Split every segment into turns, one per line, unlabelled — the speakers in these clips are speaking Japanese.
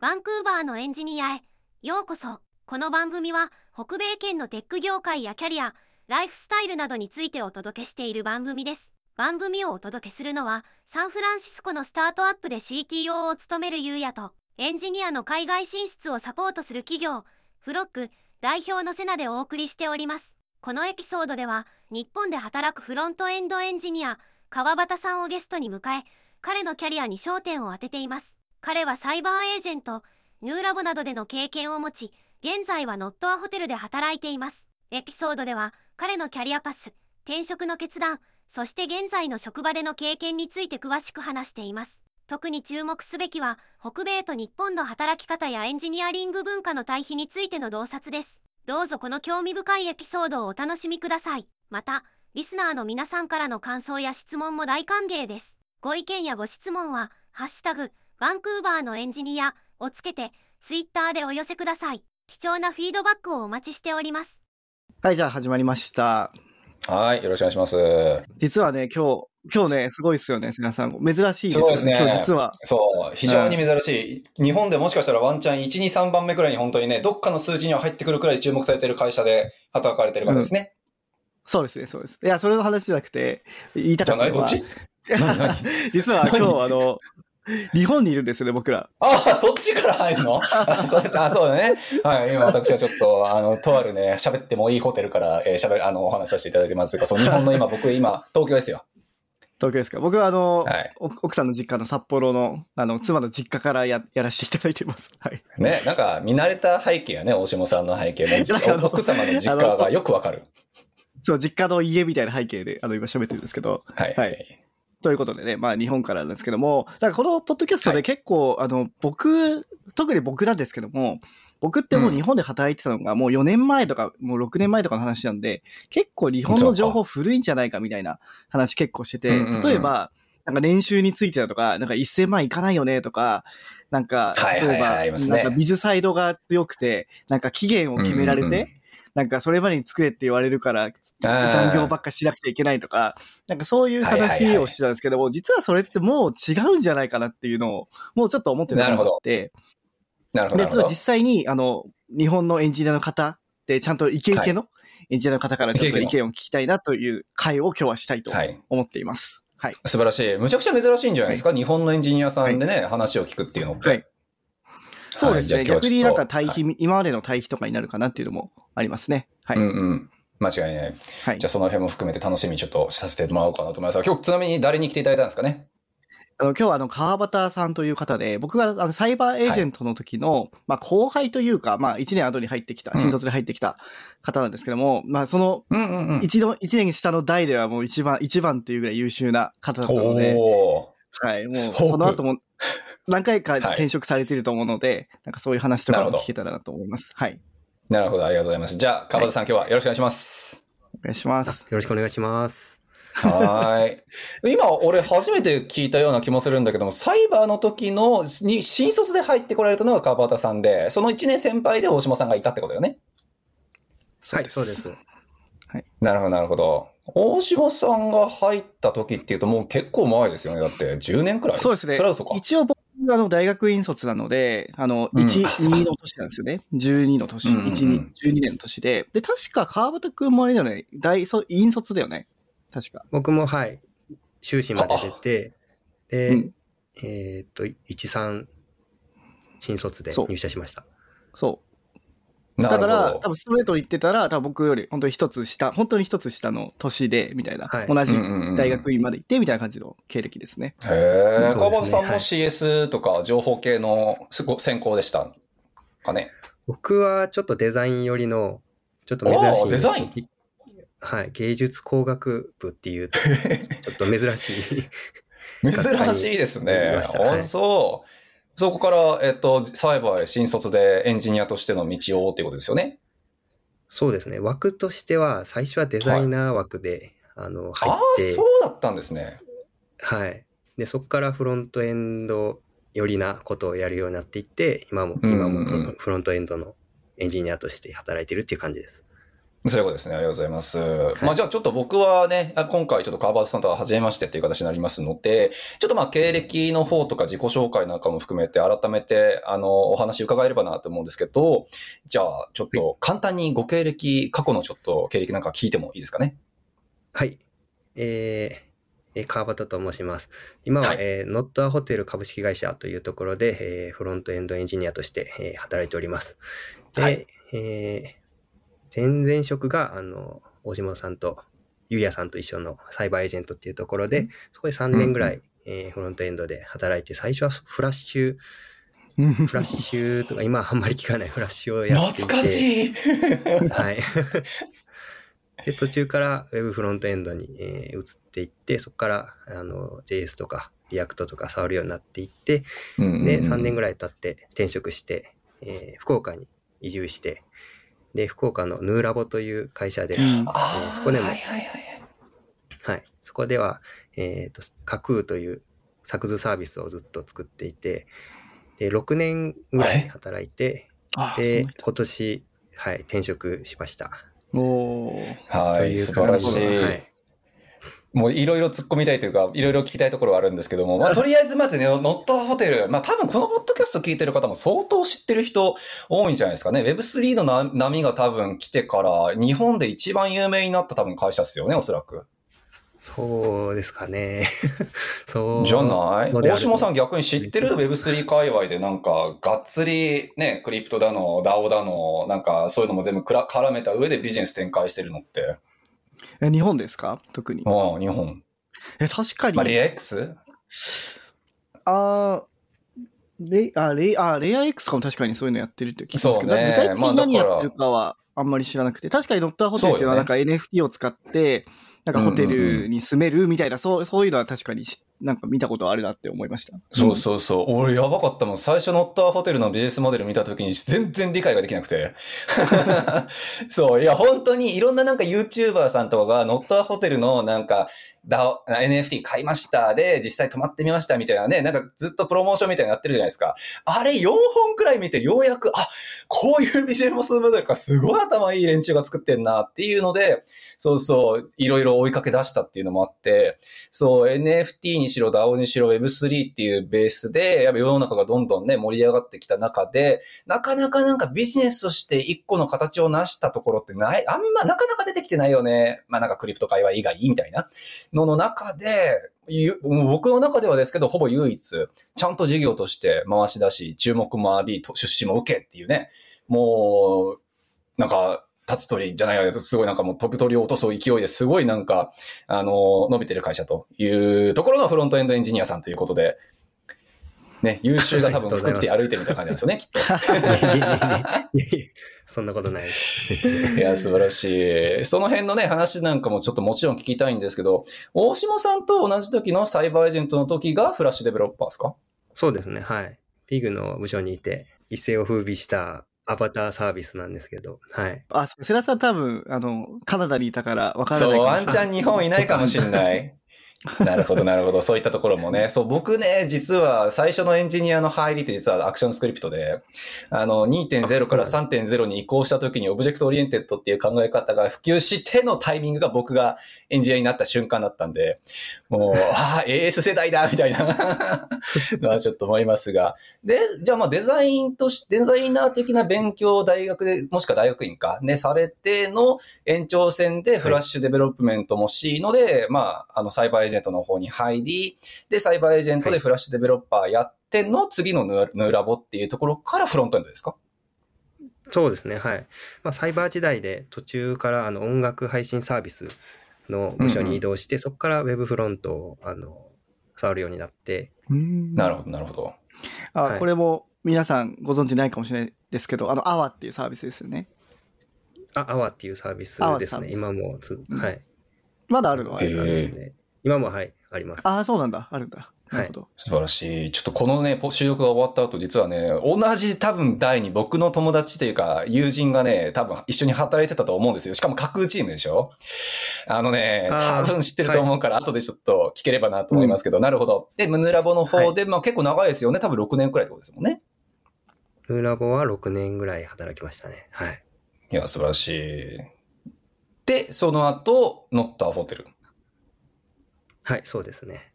バンクーバーのエンジニアへ。ようこそ。この番組は北米圏のテック業界やキャリアライフスタイルなどについてお届けしている番組です。番組をお届けするのはサンフランシスコのスタートアップで CTO を務めるゆうやとエンジニアの海外進出をサポートする企業フロック代表のセナでお送りしております。このエピソードでは日本で働くフロントエンドエンジニア川端さんをゲストに迎え彼のキャリアに焦点を当てています。彼はサイバーエージェント、ニューラボなどでの経験を持ち、現在はノットアホテルで働いています。エピソードでは、彼のキャリアパス、転職の決断、そして現在の職場での経験について詳しく話しています。特に注目すべきは、北米と日本の働き方やエンジニアリング文化の対比についての洞察です。どうぞこの興味深いエピソードをお楽しみください。また、リスナーの皆さんからの感想や質問も大歓迎です。ご意見やご質問は、ハッシュタグ、バンクーバーのエンジニアをつけてツイッターでお寄せください。貴重なフィードバックをお待ちしております。
はい、じゃあ始まりました。
はい、よろしくお願いします。
実はね、今日、今日ね、すごいですよね、皆さん。珍しいですよね。そうですね。今日実は。
そう、非常に珍しい、うん、日本でもしかしたらワンチャン1、2、3番目くらいに本当にね、どっかの数字には入ってくるくらい注目されている会社で働かれてる方ですね。うん
そうですね、そうです。いや、それの話じゃなくて、言いたかったのは。
じゃ
ないどっち？実は今日、あの、日本にいるんですよね、僕ら。
ああ、そっちから入るの？あそうだね。はい、今私はちょっと、あの、とあるね、喋ってもいいホテルから、えー、喋る、あの、お話しさせていただいてますが、その日本の今、僕今、東京ですよ。
東京ですか？僕はあの、はい、奥さんの実家の札幌の、あの、妻の実家からややらせていただいてます。はい。
ね、なんか見慣れた背景やね、大下さんの背景も。奥様の実家がよくわかる。
そう、実家の家みたいな背景で、あの、今喋ってるんですけど。
はい。はい。
ということでね、まあ日本からなんですけども、だからこのポッドキャストで結構、はい、あの、僕、特に僕なんですけども、僕ってもう日本で働いてたのがもう4年前とか、もう6年前とかの話なんで、結構日本の情報古いんじゃないかみたいな話結構してて、例えば、なんか年収についてだとか、なんか1000万いかないよねとか、なんか、例えば、なんかビズサイドが強くて、なんか期限を決められて、なんかそれまでに作れって言われるから、残業ばっかしなくちゃいけないとか、なんかそういう話をしてたんですけども、実はそれってもう違うんじゃないかなっていうのを、もうちょっと思ってたので、
なるほど。
で、それを実際に、あの、日本のエンジニアの方で、ちゃんとイケイケのエンジニアの方からちょっと意見を聞きたいなという会を今日はしたいと思っています。はい。
素晴らしい。むちゃくちゃ珍しいんじゃないですか、はい、日本のエンジニアさんでね、はい、話を聞くっていうのって。はい。
そうですね。逆になんか対比、今までの対比とかになるかなっていうのもありますね。はい。
うんうん。間違いない。はい。じゃあその辺も含めて楽しみにちょっとさせてもらおうかなと思います今日ちなみに誰に来ていただいたんですかね？
あの今日はあの川端さんという方で、僕があのサイバーエージェントの時の、はい、まあ後輩というか、まあ1年後に入ってきた、新卒で入ってきた方なんですけども、うん、まあその一度、一年下の代ではもう一番、一番っていうぐらい優秀な方だったので、はい、もうその後も何回か転職されていると思うので、はい、なんかそういう話とかも聞けたらなと思います。はい。
なるほど、ありがとうございます。じゃあ、川端さん、はい、今日はよろしくお願いします。
お願いします。
よろしくお願いします。
はい。今、俺初めて聞いたような気もするんだけども、サイバーの時の、に、新卒で入ってこられたのが川端さんで、その1年先輩で大島さんがいたってことよね。
はい、そうです。
はい。なるほど、なるほど。大島さんが入った時っていうともう結構前ですよね。だって10年くらい
そうですね。それはそうか。一応僕あの大学院卒なので、あの、1、うん、2の年なんですよね。12の年、うんうん、1、2、12年の年で。で、確か川端くんもあれだよね。大、そ院卒だよね。確か。
僕もはい。修士まで出て、で、うん、えー、っと、1、3、新卒で入社しました。
そう。だから、多分ストレートに言ってたら、多分僕より本当に一つ下、本当に一つ下の年で、みたいな、はい、同じ大学院まで行って、みたいな感じの経歴ですね。
へえ、川端さんも CS とか情報系の専攻でしたかね？
僕はちょっとデザイン寄りの、ちょっと珍しい。
デザイン？
はい、芸術工学部っていう、ちょっと珍しい。
珍しいですね。あ、そう。そこから、えっと、サイバーへ新卒でエンジニアとしての道をっていうことですよね？
そうですね。枠としては、最初はデザイナー枠で、はい、あの、入って。ああ、
そうだったんですね。
はい。で、そこからフロントエンド寄りなことをやるようになっていって、今も、今もフロントエンドのエンジニアとして働いてるっていう感じです。
そういうことですね。ありがとうございます。まあじゃあちょっと僕はね、あ今回ちょっと川端さんとは初めましてっていう形になりますので、ちょっとまあ経歴の方とか自己紹介なんかも含めて改めてあのお話伺えればなと思うんですけど、じゃあちょっと簡単にご経歴、過去のちょっと経歴なんか聞いてもいいですかね？
はい。えーえー川端と申します。今は、
はい
えーノットアホテル株式会社というところで、えーフロントエンドエンジニアとして、えー働いております。で、
はい
えー前々職が、あの、大島さんと、ゆうやさんと一緒のサイバーエージェントっていうところで、そこで3年ぐらい、えーフロントエンドで働いて、最初はフラッシュ、フラッシュとか、今はあんまり聞かないフラッシュをやっていて。
懐かしい
はい。で、途中から Web フロントエンドに、えー移っていって、そこからあの JS とか React とか触るようになっていって、で、3年ぐ
らい。
らい経って転職して、えー福岡に移住して、で、福岡のヌーラボという会社で、
うん
そこでも
はいはいはい。
はい、そこでは、えっ、と、架空という作図サービスをずっと作っていて、で6年ぐらい働いて、で今年、はい、転職しました。
おー
はい、素晴らしい。
はい
もういろいろ突っ込みたいというか、いろいろ聞きたいところはあるんですけども、まあとりあえずまずね、ノットホテル、まあ多分このポッドキャスト聞いてる方も相当知ってる人多いんじゃないですかね。Web3 のな波が多分来てから、日本で一番有名になった多分会社ですよね、おそらく。
そうですかね。そう。
じゃない？大島さん逆に知ってる？Web3 界隈でなんか、がっつりね、クリプトだの、DAO だの、なんかそういうのも全部くら絡めた上でビジネス展開してるのって。
え日本ですか？特に。
うん、日本。
え、確かに。
まあ、レア X?
あーレあレあレア X とかも確かにそういうのやってるって聞きますけど、
ね
具体的に何やってるかはあんまり知らなくて、確かにドクターホテルっていうのはなんか NFT を使って、なんかホテルに住めるみたいな、そうそういうのは確かにしなんか見たことあるなって思いました。
そうそうそう。俺やばかったもん。最初ノッターホテルのビジネスモデル見たときに全然理解ができなくて。そう。いや、本当にいろんななんか YouTuber さんとかがノッターホテルのなんか、ダ NFT 買いましたで、実際泊まってみましたみたいなね、なんかずっとプロモーションみたいになってるじゃないですか。あれ4本くらい見てようやく、あ、こういうビジネスモデルかすごい頭いい連中が作ってんなっていうので、そうそう、いろいろ追いかけ出したっていうのもあって、そう、NFT にしろ DAO にしろ Web3 っていうベースで、やっぱ世の中がどんどんね、盛り上がってきた中で、なかなかなんかビジネスとして一個の形を成したところってない、あんまなかなか出てきてないよね。まあなんかクリプト界隈以外みたいなのの中で、僕の中ではですけど、ほぼ唯一、ちゃんと事業として回し出し、注目も浴び、出資も受けっていうね、もう、なんか、立つ鳥じゃないやつ、すごいなんかもう飛ぶ鳥を落とす勢いですごいなんか、あの、伸びてる会社というところのフロントエンドエンジニアさんということで、ね、優秀が多分服着て歩いてるみたいな感じなんですよね、きっと。
そんなことないです。
いや、素晴らしい。その辺のね、話なんかもちょっともちろん聞きたいんですけど、大島さんと同じ時のサイバーエージェントの時がフラッシュデベロッパーですか
そうですね。はい。ピグの部署にいて、一世を風靡したアバターサービスなんですけど、はい。
あ、そう世良さん多分、あの、カナダにいたからわから
そう、
ないかもしれない。
ワンチャン日本いないかもしれない。なるほど、なるほど。そういったところもね。そう、僕ね、実は最初のエンジニアの入りって実はアクションスクリプトで、あの、2.0から3.0に移行した時に object oriented っていう考え方が普及してのタイミングが僕がエンジニアになった瞬間だったんで、もう、ああ、AS 世代だみたいな のはちょっと思いますが。で、じゃあまあデザインとして、デザイナー的な勉強を大学で、もしくは大学院か、ね、されての延長線で Flash development もしいので、まあ、あの、サイバーエージェントの方に入り、で、サイバーエージェントで Flash developer やっての次のヌーラボっていうところからフロントエンドですか？
そうですね。はい。まあ、サイバー時代で途中からあの音楽配信サービスの部署に移動して、そこからウェブフロントをあの触るようになって、
うん
なるほど、なるほど。
あ、
はい
これも皆さんご存知ないかもしれないですけど、あの、アワっていうサービスですよね。
あ、アワっていうサービスですね。今もつ、
うん
はい。
まだあるの？は、
へえ
サービスで今もはい、あります。
ああ、そうなんだ。あるんだ。なるほど。
素晴らしい。ちょっとこのね、ポ収録が終わった後、実はね、同じ多分代に僕の友達というか、友人がね、多分一緒に働いてたと思うんですよ。しかも架空チームでしょ？あのね、多分知ってると思うから、後でちょっと聞ければなと思いますけど、なるほど。で、ムヌラボの方で、まあ結構長いですよね。多分6年くらいってことですもんね。
ルーラボは6年ぐらい働きましたね。はい。
いや、素晴らしい。で、その後、ノッターホテル。
はい、そうですね。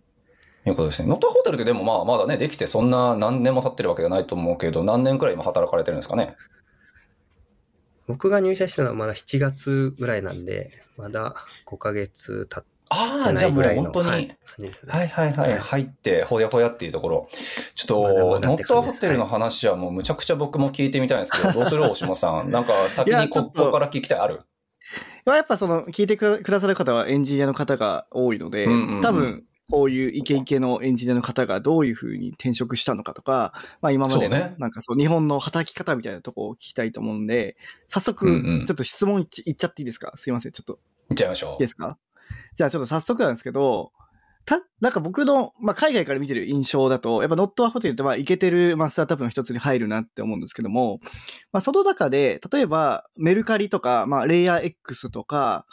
いうことですね。ノッターホテルってでもまあまだね、できてそんな何年も経ってるわけじゃないと思うけど、何年くらい今働かれてるんですかね？
僕が入社したのはまだ7月ぐらいなんで、まだ5ヶ月経っ
ああ、
てな
じゃあもう
いぐらいの
本当に、
はい。
はいはいはい、
はい
入って、ほやほやっていうところ。ちょっと、ノッター
って感じです
ホテルの話はもうむちゃくちゃ僕も聞いてみたいんですけど、どうする大島さん？なんか先にここから聞きたいある？
まあ、やっぱその、聞いてくださる方はエンジニアの方が多いので、
うんうんうん。
多分、こういうイケイケのエンジニアの方がどういうふうに転職したのかとか、まあ今までの、なんかそう、日本の働き方みたいなとこを聞きたいと思うんで、早速、ちょっと質問いっちゃっていいですか？すいません、ちょっと。
いっちゃいましょ
いいですか？じゃあちょっと早速なんですけど、た、なんか僕の、まあ、海外から見てる印象だと、やっぱノットアホテルってまあ、イケてる、まあ、スタートアップの一つに入るなって思うんですけども、まあ、その中で、例えば、メルカリとか、まあ、レイヤー X とか、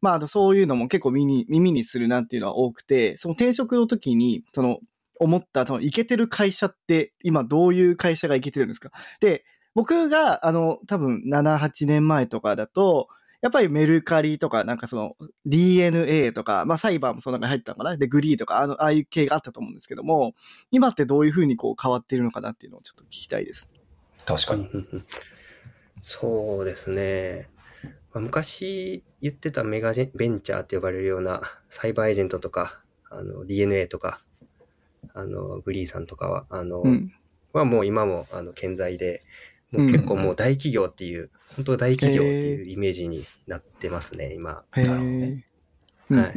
まあ、そういうのも結構耳に、耳にするなっていうのは多くて、その転職の時に、その、思った、その、イケてる会社って、今どういう会社がイケてるんですか？で、僕が、あの、多分、7、8年前とかだと、やっぱりメルカリとか、なんかその DNA とか、まあサイバーもその中に入ったのかなで、グリーとか、あの、ああいう系があったと思うんですけども、今ってどういうふうにこう変わっているのかなっていうのをちょっと聞きたいです。
う。確かに。
うんうんうんそうですね。まあ昔言ってたメガジェベンチャーって呼ばれるようなサイバーエージェントとか、あの DNA とか、あのグリーさんとかは、あの、
うん。
はもう今もあの健在で、もう結構もう大企業っていう、本当大企業っていうイメージになってますね、今。
へ
なるほど
え
ね。
うん
はい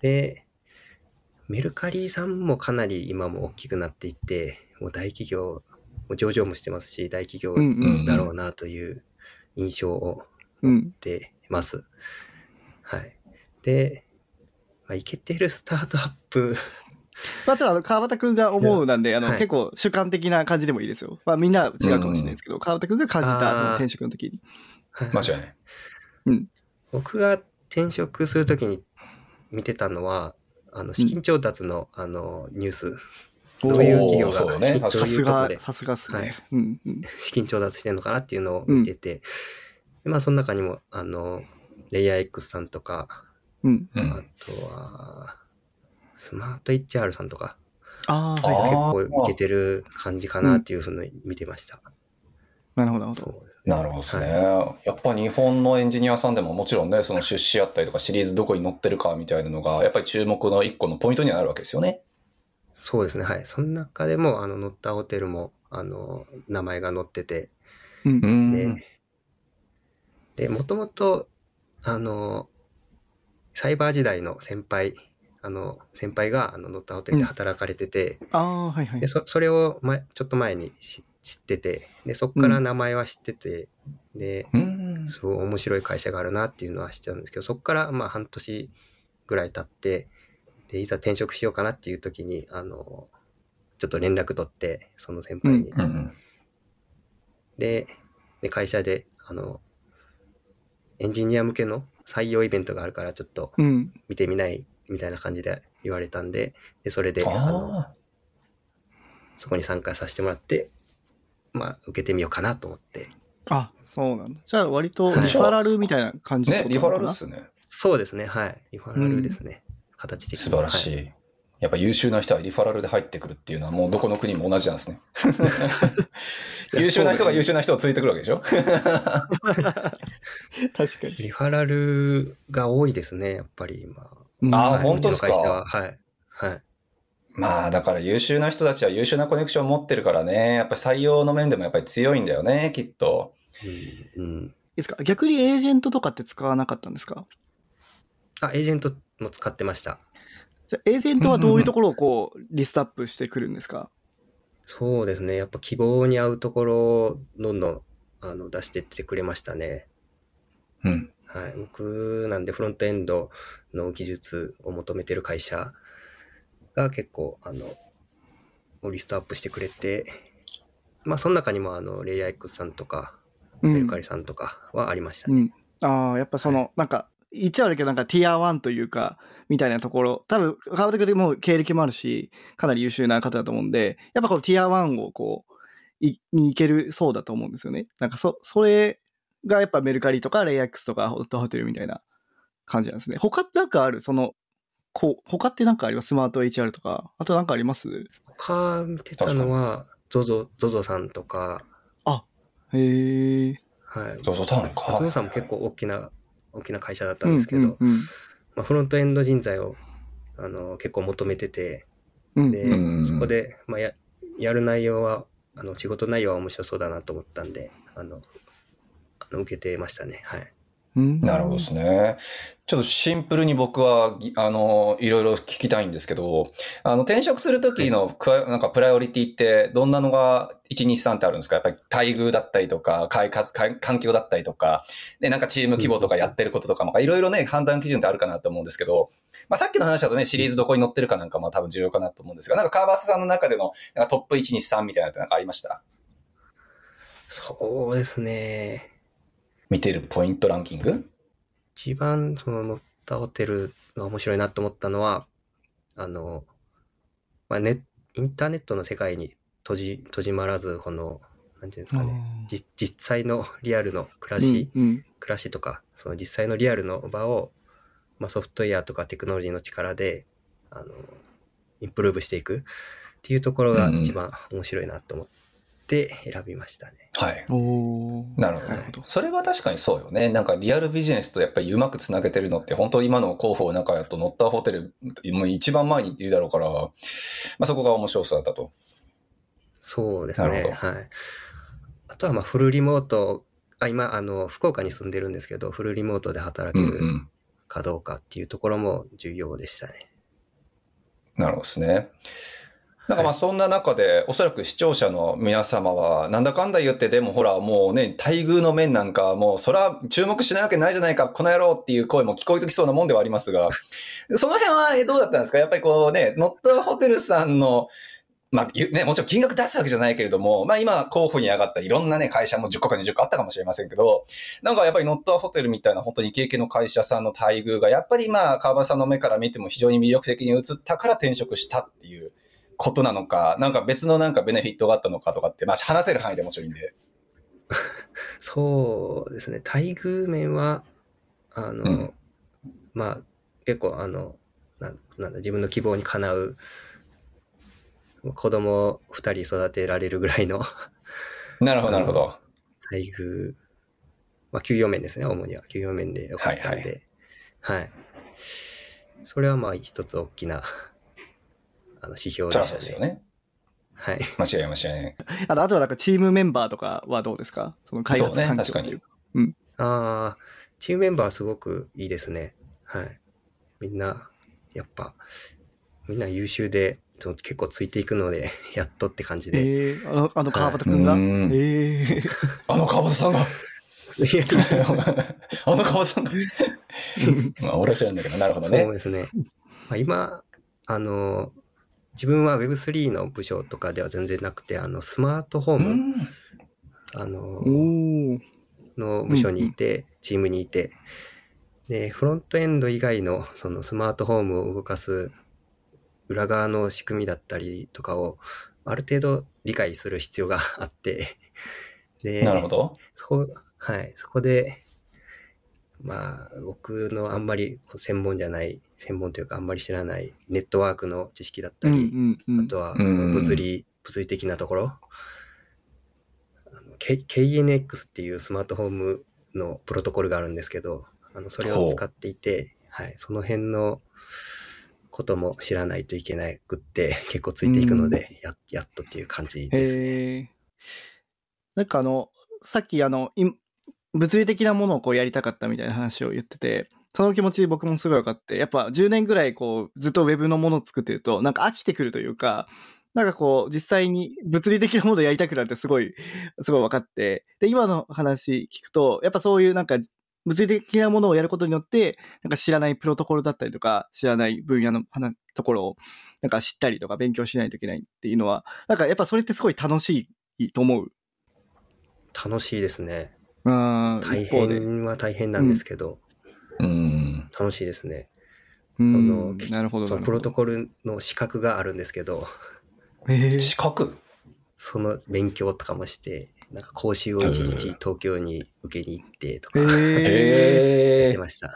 で、メルカリさんもかなり今も大きくなっていって、もう大企業、もう上場もしてますし、大企業
うんうん
だろうなという印象を
うん。
持ってます。はい。で、まあ、イケてるスタートアップ、
まあちょっとあの、川端くんが思うなんで、あの、
はい
結構主観的な感じでもいいですよ。まあみんな違うかもしれないですけど、川端くんが感じたその転職の時に。
間違いない。
僕が転職するときに見てたのは、あの資金調達の,、あのニュース、どういう企業が
ね
どう
さすが、
いうとこで
さすがっす
はい
ね。うんうん。
資金調達してるのかなっていうのを見てて、でまあその中にも、あの、レイヤー X さんとか、
うん。
う
あ
ん。
とは、スマート HR さんとか、
ああ、
あ
はい
結構いけてる感じかなっていうふうに見てました。
なるほど、なるほど。
なるほどですね。やっぱ日本のエンジニアさんでももちろんね、その出資あったりとかシリーズどこに載ってるかみたいなのが、やっぱり注目の一個のポイントにはなるわけですよね。
そうですね、はい。その中でも、あの、乗ったホテルも、あの、名前が載ってて、
うん
う。ん。
で、で、もともと、あの、サイバー時代の先輩、あの、先輩が、あの、乗ったホテルで働かれてて、
ああ、はいはい
で、。そそれを前、ちょっと前に知知ってて、で、そこから名前は知ってて、で、
うん。
すごい面白い会社があるなっていうのは知ってたんですけど、そこからまあ半年ぐらい経って、で、いざ転職しようかなっていう時に、あの、ちょっと連絡取って、その先輩に。
うんうん。
でで、会社で、あの、エンジニア向けの採用イベントがあるから、ちょっと
うん。
見てみないみたいな感じで言われたんで、で、それで、あの、
あ
そこに参加させてもらって、まあ、受けてみようかなと思って。
あ、そうなんだ。じゃあ割と
はい
リファラルみたいな感
あ。
じって
ね、リファラルっすね。
そうですね、はい。リファラルですね。形的に。
素晴らしい。
はい
やっぱ優秀な人はリファラルで入ってくるっていうのはもうどこの国も同じなんですね。優秀な人が優秀な人をついてくるわけでしょ？
確かに。
リファラルが多いですね、やっぱり今。
うん
あー
はい
本当ですか？
は。はい。はい。
まあだから優秀な人たちは優秀なコネクションを持ってるからね、やっぱり採用の面でもやっぱり強いんだよね、きっと。
うん。うん、
いいですか？逆にエージェントとかって使わなかったんですか？
あ、エージェントも使ってました。
じゃあエージェントはどういうところをこう、リストアップしてくるんですか？
そうですね。やっぱ希望に合うところをどんどんあの出していってくれましたね。
うん。
はい。僕なんでフロントエンドの技術を求めてる会社が結構、あの、リストアップしてくれて、まあ、その中にも、あの、レイヤー X さんとか、
うん
メルカ。リさんとかはありましたね。
うん。ああ、やっぱその、なんか、言っちゃ悪いけど、なんかティア1というか、みたいなところ、多分、川端君も経歴もあるし、かなり優秀な方だと思うんで、やっぱこのティア1をこう、いに行けるそうだと思うんですよね。なんかそ、それがやっぱメルカリとかレイアックスとかホットホテルみたいな感じなんですね。他ってなんかある？その、こう、他ってなんかあります？スマート HR とか。あとなんかあります？
他見てたのは、ゾゾ、ゾゾさんとか、
へえ。
はい。
ゾゾタウンか。
ゾゾさんも結構大きな、大きな会社だったんですけど、
うんうん
まあ、フロントエンド人材をあの結構求めてて、で、
うんうん
うん
そこで、まあ、ややる内容は、あの仕事内容は面白そうだなと思ったんで、あの、あの受けてましたね。はい。
うん
なるほどですね。ちょっとシンプルに僕は、ぎあの、いろいろ聞きたいんですけど、あの、転職するときのなんかプライオリティって、どんなのが1、2、3ってあるんですか？やっぱり待遇だったりとか、開発、か環境だったりとか、で、なんかチーム規模とかやってることとか、まあいろいろね、判断基準ってあるかなと思うんですけど、まあさっきの話だとね、シリーズどこに載ってるかなんかも多分重要かなと思うんですが、なんか川端さんの中でのなんかトップ1、2、3みたいなのってなんかありました？
そうですね。
見てるポイントランキング？
一番その乗ったホテルが面白いなと思ったのは、あの、まあ、ネインターネットの世界に閉じ、閉じまらず、この、なんていうんですかね、じ実際のリアルの暮らし、
うんうん。
暮らしとか、その実際のリアルの場を、まあ、ソフトウェアとかテクノロジーの力で、あの、インプルーブしていくっていうところが一番面白いなと思って選びましたね。
はい。
おー
なるほど。
なるほど。
それは確かにそうよね。なんかリアルビジネスとやっぱりうまくつなげてるのって、本当今の広報の中やと乗ったホテル、もう一番前にいるだろうから、まあそこが面白そうだったと。
そうです。ねはい。あとは、まあ、フルリモート、あ今、あの、福岡に住んでるんですけど、フルリモートで働ける
うんうん。
かどうかっていうところも重要でしたね。
なるほどですね。なんかまあそんな中で、おそらく視聴者の皆様は、なんだかんだ言って、でもほらもうね、待遇の面なんかもう、そら注目しないわけないじゃないか、この野郎っていう声も聞こえてきそうなもんではありますが、その辺はえどうだったんですか？やっぱりこうね、ノットホテルさんの、まあ、ゆね、もちろん金額出すわけじゃないけれども、まあ今候補に上がったいろんなね、会社も10個か20個あったかもしれませんけど、なんかやっぱりノットホテルみたいな本当に経験の会社さんの待遇が、やっぱりまあ川端さんの目から見ても非常に魅力的に映ったから転職したっていうことなのか、なんか別のなんかベネフィットがあったのかとかって、まあ話せる範囲でもちろんいいんで。
そうですね。待遇面は、あの、
うん
まあ、結構、あの、なんなんだ、自分の希望にかなう、子供二人育てられるぐらいの
なるほど、なるほど。
待遇、まあ、給与面ですね、主には。給与面でよかったんで。はい、それはまあ、一つ大きな、あの、指標でしたね。
そうですよね。
はい。
間違い間違いない。
あと、あとはなんかチームメンバーとかはどうですか？その開発
そうね
環境っていう
確
ああ、チームメンバーすごくいいですね。はい。みんな、やっぱ、みんな優秀で、結構ついていくので、やっとって感じで。
えー、あの、あの川端くんが、
はいうん
ええ
あの川端さんが、あの川端さんが？まあ俺は知らんだけど、なるほど
そう
ね。
ですね。まあ、今、あの、自分は Web3 の部署とかでは全然なくて、あの、スマートホーム、
うん。
あの、の部署にいて、チームにいて、で、フロントエンド以外のそのスマートホームを動かす裏側の仕組みだったりとかをある程度理解する必要があって、で、
なるほど。
そこ、はい、そこで、まあ、僕のあんまり専門じゃない、専門というかあんまり知らないネットワークの知識だった
うん
り、
うんうん。
あとは
うん。
物理、物理的なところ。あの K- KNX っていうスマートフォームのプロトコルがあるんですけど、あのそれを使っていて、はい、その辺のことも知らないといけなくって、結構ついていくので、ややっとっていう感じですね。
なんかあの、さっきあの、い物理的なものをこうやりたかったみたいな話を言ってて、その気持ち僕もすごい分かって、やっぱ10年ぐらいこうずっとウェブのものを作ってると、なんか飽きてくるというか、なんかこう実際に物理的なものをやりたくなるってすごい、すごい分かって、で、今の話聞くと、やっぱそういうなんか物理的なものをやることによって、なんか知らないプロトコルだったりとか、知らない分野のところを、なんか知ったりとか勉強しないといけないっていうのは、なんかやっぱそれってすごい楽しいと思う。
楽しいですね。
うん。
大。変は大変なんですけど、
うん。
楽しいですね。
うん
あの
なるほど。
その
なるほど
プロトコルの資格があるんですけど、
へえ
資格？
その勉強とかもして、なんか講習を一日東京に受けに行ってとか、
え。
へえ。
ってました。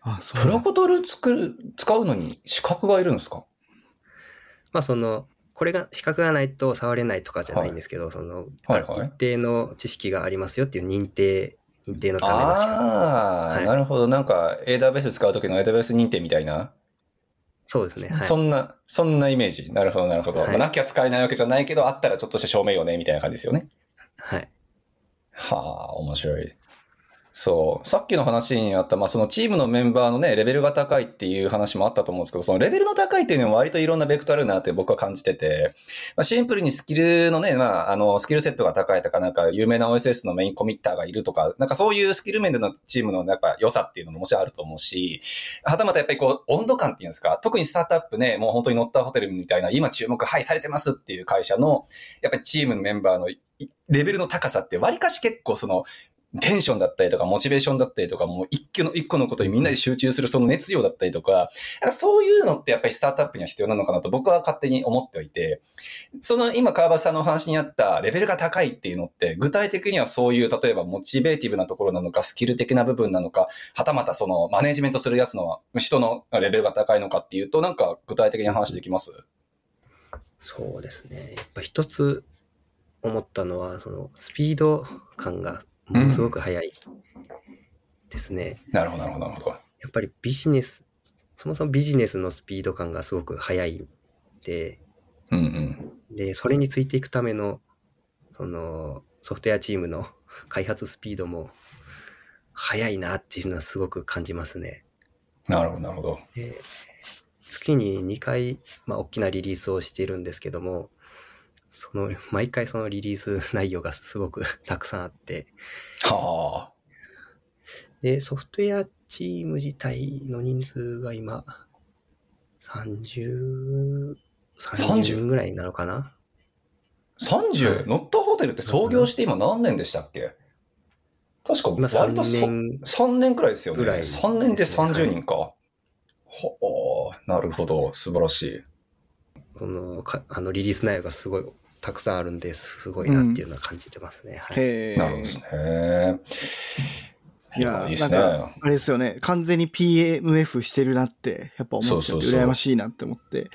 あ、そう
プラコトル作る、使うのに資格がいるんですか？
まあその、これが資格がないと触れないとかじゃないんですけど、その、
はいはい
一定の知識がありますよっていう認定、認定のための資格。
ああ、
はい
なるほど。なんか AWS 使うときの AWS 認定みたいな？
そうですね。はい。
そんな、そんなイメージ。なるほど、なるほど。
はい
まあなきゃ使えないわけじゃないけど、あったらちょっとした証明よね、みたいな感じですよね。
はい。
はあ、面白い。そう。さっきの話にあった、まあ、そのチームのメンバーのね、レベルが高いっていう話もあったと思うんですけど、そのレベルの高いっていうのは割といろんなベクトルあるなって僕は感じてて、まあ、シンプルにスキルのね、まあ、あの、スキルセットが高いとか、なんか有名な OSS のメインコミッターがいるとか、なんかそういうスキル面でのチームのなんか良さっていうのももちろんあると思うし、はたまたやっぱりこう、温度感っていうんですか、特にスタートアップね、もう本当にノッターホテルみたいな、今注目、はい、されてますっていう会社の、やっぱりチームのメンバーのレベルの高さって、割かし結構その、テンションだったりとか、モチベーションだったりとか、もう一個の、一個のことにみんなで集中するその熱量だったりとか、そういうのってやっぱりスタートアップには必要なのかなと僕は勝手に思っておいて、その今川端さんのお話にあったレベルが高いっていうのって、具体的にはそういう、例えばモチベーティブなところなのか、スキル的な部分なのか、はたまたそのマネジメントするやつの人のレベルが高いのかっていうと、なんか具体的に話できます？
そうですね。やっぱ一つ思ったのは、そのスピード感がものすごく速いですね。
なるほど、なるほど、なるほど。
やっぱりビジネス、そもそもビジネスのスピード感がすごく速いんで、
うんうん。
で、それについていくための、その、ソフトウェアチームの 開発スピードも速いなっていうのはすごく感じますね。
なるほど、なるほど。
で月に2回、まあ、大きなリリースをしているんですけども、その、毎回そのリリース 内容がすごく たくさんあって、
はあ。
で、ソフトウェアチーム自体の人数が今、30、30人ぐらいなのかな
？30? ノットホテルって創業して今何年でしたっけ？確か
今
割とそ
3年
3年くらいですよね。
ぐらい
3年で30人か。はあ、なるほど。素晴らしい。
そのかあのリリース内容がすごいたくさんあるんですごいなっていうのは感じてますね。はい、
へえ。
なるほどですね。
いや
いいですね。
なんかあれですよね。完全に PMF してるなって、やっぱ思っちゃって、
そうそうそう
羨ましいなって思って。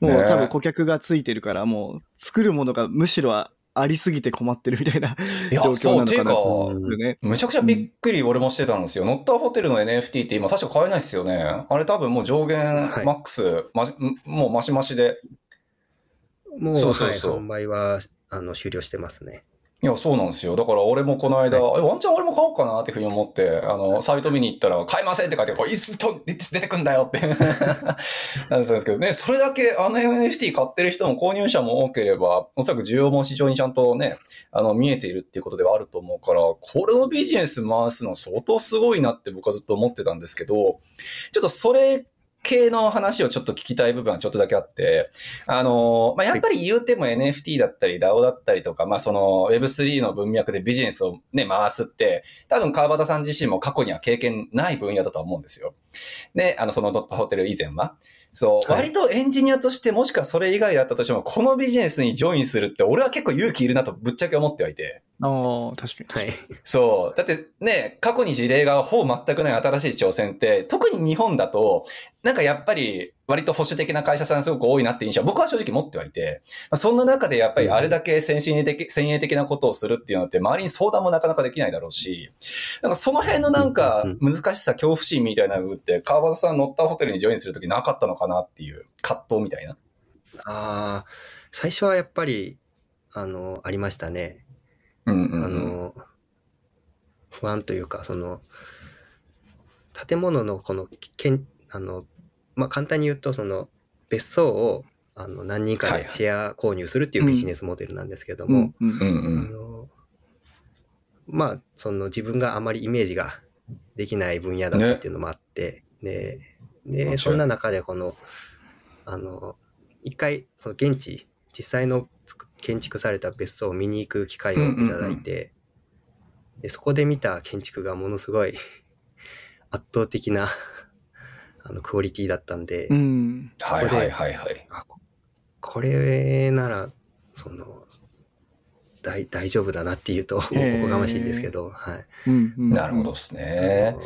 もう、
ね
多分顧客がついてるから、もう作るものがむしろありすぎて困ってるみたいな状況
そう、
なのかな
っていうか。むちゃくちゃびっくり俺もしてたんですよ。ノッターホテルの NFT って今確か買えないですよね。あれ多分もう上限
はい
マックス、まじもうマシマシで。
もう
そうそうそう
はい、販売はあの終了してますね。
いや、そうなんですよ。だから俺もこの間、えワンチャン俺も買おうかなっていうふうに思って、あの、サイト見に行ったら、買えませんって書いて、これいつと出てくんだよって。なんですけどね、それだけあの NFT 買ってる人も購入者も多ければ、おそらく需要も市場にちゃんとね、あの、見えているっていうことではあると思うから、これをビジネス回すの相当すごいなって僕はずっと思ってたんですけど、ちょっとそれ系の話をちょっと聞きたい部分はちょっとだけあって、あの、まあ、やっぱり言うても NFT だったり DAO だったりとか、まあ、その Web3 の文脈でビジネスをね、回すって、多分川端さん自身も過去には経験ない分野だとは思うんですよ。で、あの、そのドットホテル以前は。そう、
はい
割とエンジニアとしてもしくはそれ以外だったとしても、このビジネスにジョインするって俺は結構勇気いるなとぶっちゃけ思ってはいて。
ああ、確かに確か
は
に。
い。
そう。だってね、過去に事例がほぼ全くない新しい挑戦って、特に日本だと、なんかやっぱり割と保守的な会社さんすごく多いなって印象は僕は正直持ってはいて、まあそんな中でやっぱりあれだけ先進的、先鋭的なことをするっていうのって周りに相談もなかなかできないだろうし、なんかその辺のなんか難しさ、恐怖心みたいな部分って川端さん乗ったホテルにジョインするときなかったのかなっていう葛藤みたいな。
ああ、最初はやっぱり、あの、ありましたね。
うんうん、
あ
うん。
の、不安というか、その、建物のこの、けんあの、まあ、簡単に言うと、その、別荘を、あの、何人かでシェア購入するっていうビジネスモデルなんですけども。あの、まあ、その自分があまりイメージができない分野だったっていうのもあって、で、で、
面白い
そんな中でこの、あの、一回、その現地、実際のつく建築された別荘を見に行く機会をいただいて、でそこで見た建築がものすごい 圧倒的な あのクオリティだったんで、
うん。
はいはいはいはい。
あここれならその、大大丈夫だなっていうと、おこがましいんですけど、はい。
うんうん
なるほどですね。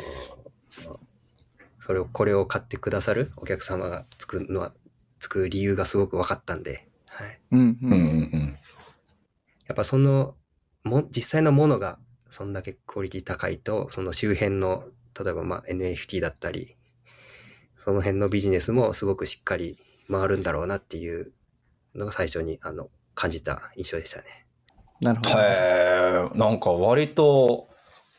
それを、これを買ってくださるお客様がつくのは、つく理由がすごく分かったんで、はい。
うんう
うんうんん
やっぱその、も、実際のものがそんだけクオリティ高いと、その周辺の、例えばまあ NFT だったり、その辺のビジネスもすごくしっかり回るんだろうなっていうのが最初にあの感じた印象でしたね。
なるほど。
へえ、なんか割と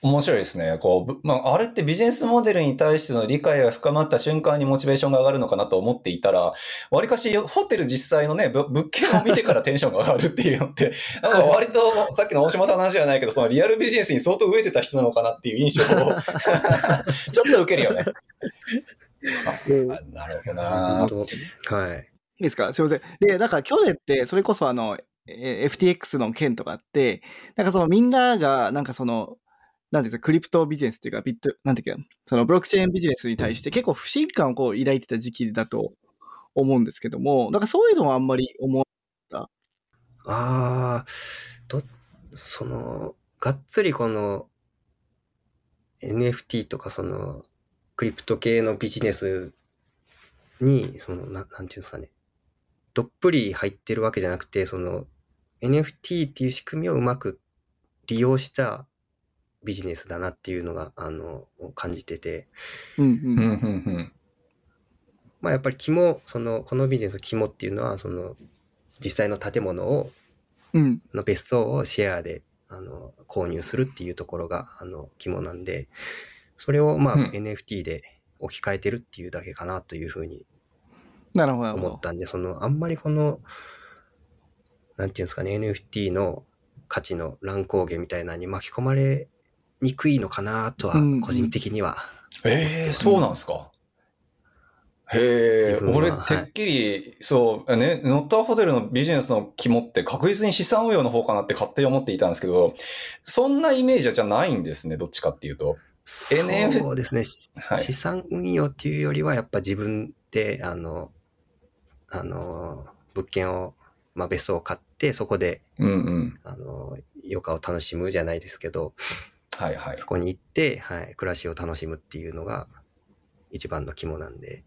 面白いですね。こう、ぶまあ、あれってビジネスモデルに対しての理解が深まった瞬間にモチベーションが上がるのかなと思っていたら、割かしホテル実際のね、ぶ物件を見てからテンションが上がるっていうのって、なんか割とさっきの大島さんの話じゃないけど、そのリアルビジネスに相当飢えてた人なのかなっていう印象を ちょっと受けるよね。あなるほどな
はい。
いいですか？すいません。で、だから去年って、それこそあの、えー FTX の件とかあって、なんかそのみんなが、なんかその、なんですか、クリプトビジネスっていうか、ビット、なんていうか、そのブロックチェーンビジネスに対して結構不信感をこう抱いてた時期だと思うんですけども、なんかそういうのはあんまり思わなかった？
ああ、ど、その、がっつりこの NFT とかその、クリプト系のビジネスに、その、ななんていうんですかね、どっぷり入ってるわけじゃなくて、その、NFT っていう仕組みをうまく利用したビジネスだなっていうのが、あの、感じてて、
うんう。
うんんうんうん
まあやっぱり肝、その、このビジネスの肝っていうのは、その、実際の建物を
うん。
の別荘をシェアであの購入するっていうところがあの肝なんで、それをまあ、
うん
NFT で置き換えてるっていうだけかなというふうに
なるほど、なるほど。
思ったんで、そのあんまりこの、なんていうんですかね、NFT の価値の乱高下みたいなのに巻き込まれにくいのかなとは
うん、
個人的には。
ええそうなんですか？へえ、俺、
はい
てっきり、そう、ね、ノッターホテルのビジネスの肝って確実に資産運用の方かなって勝手に思っていたんですけど、そんなイメージじゃないんですね、どっちかっていうと。NF
そうですね。
はい
資産運用っていうよりは、やっぱ自分で、あの、あの、物件を、まあ別荘を買って、そこで、
うんうん。
あの、余暇を楽しむじゃないですけど、
はいはい
そ。こに行って、はい、暮らしを楽しむっていうのが一番の肝なんで。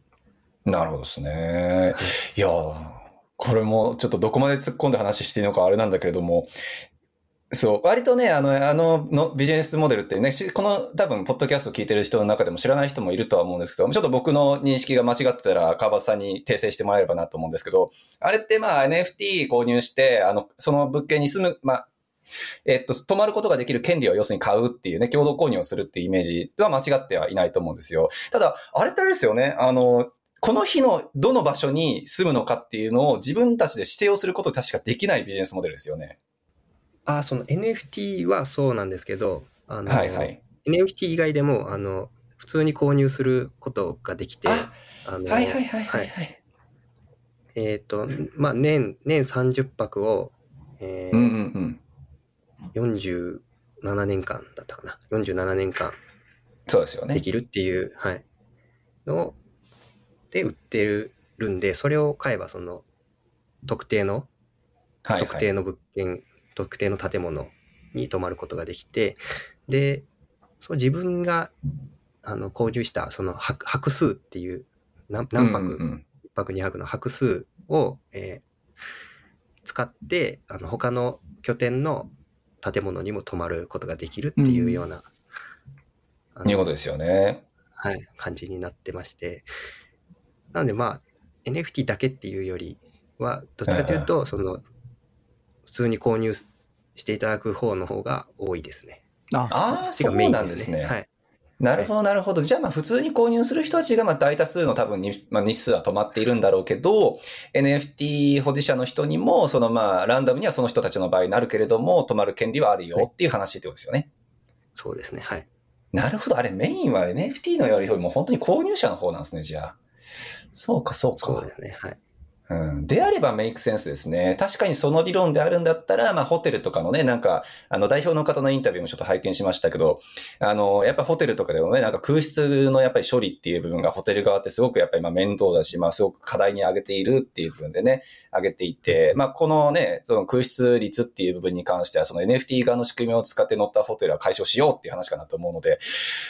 なるほどですね。いやーこれもちょっとどこまで突っ込んで話していいのかあれなんだけれども、そう、割とね、あの、あののビジネスモデルってね、しこの多分、ポッドキャスト聞いてる人の中でも知らない人もいるとは思うんですけど、ちょっと僕の認識が間違ってたら、川端さんに訂正してもらえればなと思うんですけど、あれってまあ NFT 購入して、あの、その物件に住む、まあ、えっと、泊まることができる権利を要するに買うっていうね、共同購入をするっていうイメージは間違ってはいないと思うんですよ。ただ、あれってあれですよね、あの、この日のどの場所に住むのかっていうのを自分たちで指定をすること確かできないビジネスモデルですよね。
あ、その NFT はそうなんですけど、あの、
はいはい。
NFT 以外でも、あの、普通に購入することができて、
あ
あの
はいはいはいはいはい。
えっ、と、まあ、年、年30泊を、えー
うんうんうん。
47年間だったかな。47年間
そうですよね
で。きるっていう、はい。ので売ってるんで、それを買えば、その、特定の、
はいはい。
特定の物件、特定の建物に泊まることができて、で、そう自分が、あの、購入した、その泊、泊数っていう、何何泊、
うんうんうん
1泊2泊の泊数を、えー使ってあの他の拠点の建物にも泊まることができるっていうような、あの
いうことですよね。
はい、感じになってましてなのでまあ NFT だけっていうよりはどっちかというとその普通に購入していただく方の方が多いですね。
あ、
ああ、
そっちが
そう
メイン
なんですね。
はい、
なるほど、なるほど。じゃあ、まあ、普通に購入する人たちが、まあ、大多数の多分に、まあ、日数は止まっているんだろうけど、NFT 保持者の人にも、その、まあ、ランダムにはその人たちの場合になるけれども、止まる権利はあるよっていう話ってことですよね。
そうですね。はい。
なるほど。あれ、メインは NFT のよりも本当に購入者の方なんですね、じゃあ。そうか、そうか。
そうですね。はい。
うん。であればメイクセンスですね。確かにその理論であるんだったら、まあホテルとかのね、なんか、あの代表の方のインタビューもちょっと拝見しましたけど、あの、やっぱホテルとかでもね、なんか空室のやっぱり処理っていう部分がホテル側ってすごくやっぱりまあ面倒だし、まあすごく課題に挙げているっていう部分でね、挙げていて、まあこのね、その空室率っていう部分に関しては、その NFT 側の仕組みを使って乗ったホテルは解消しようっていう話かなと思うので、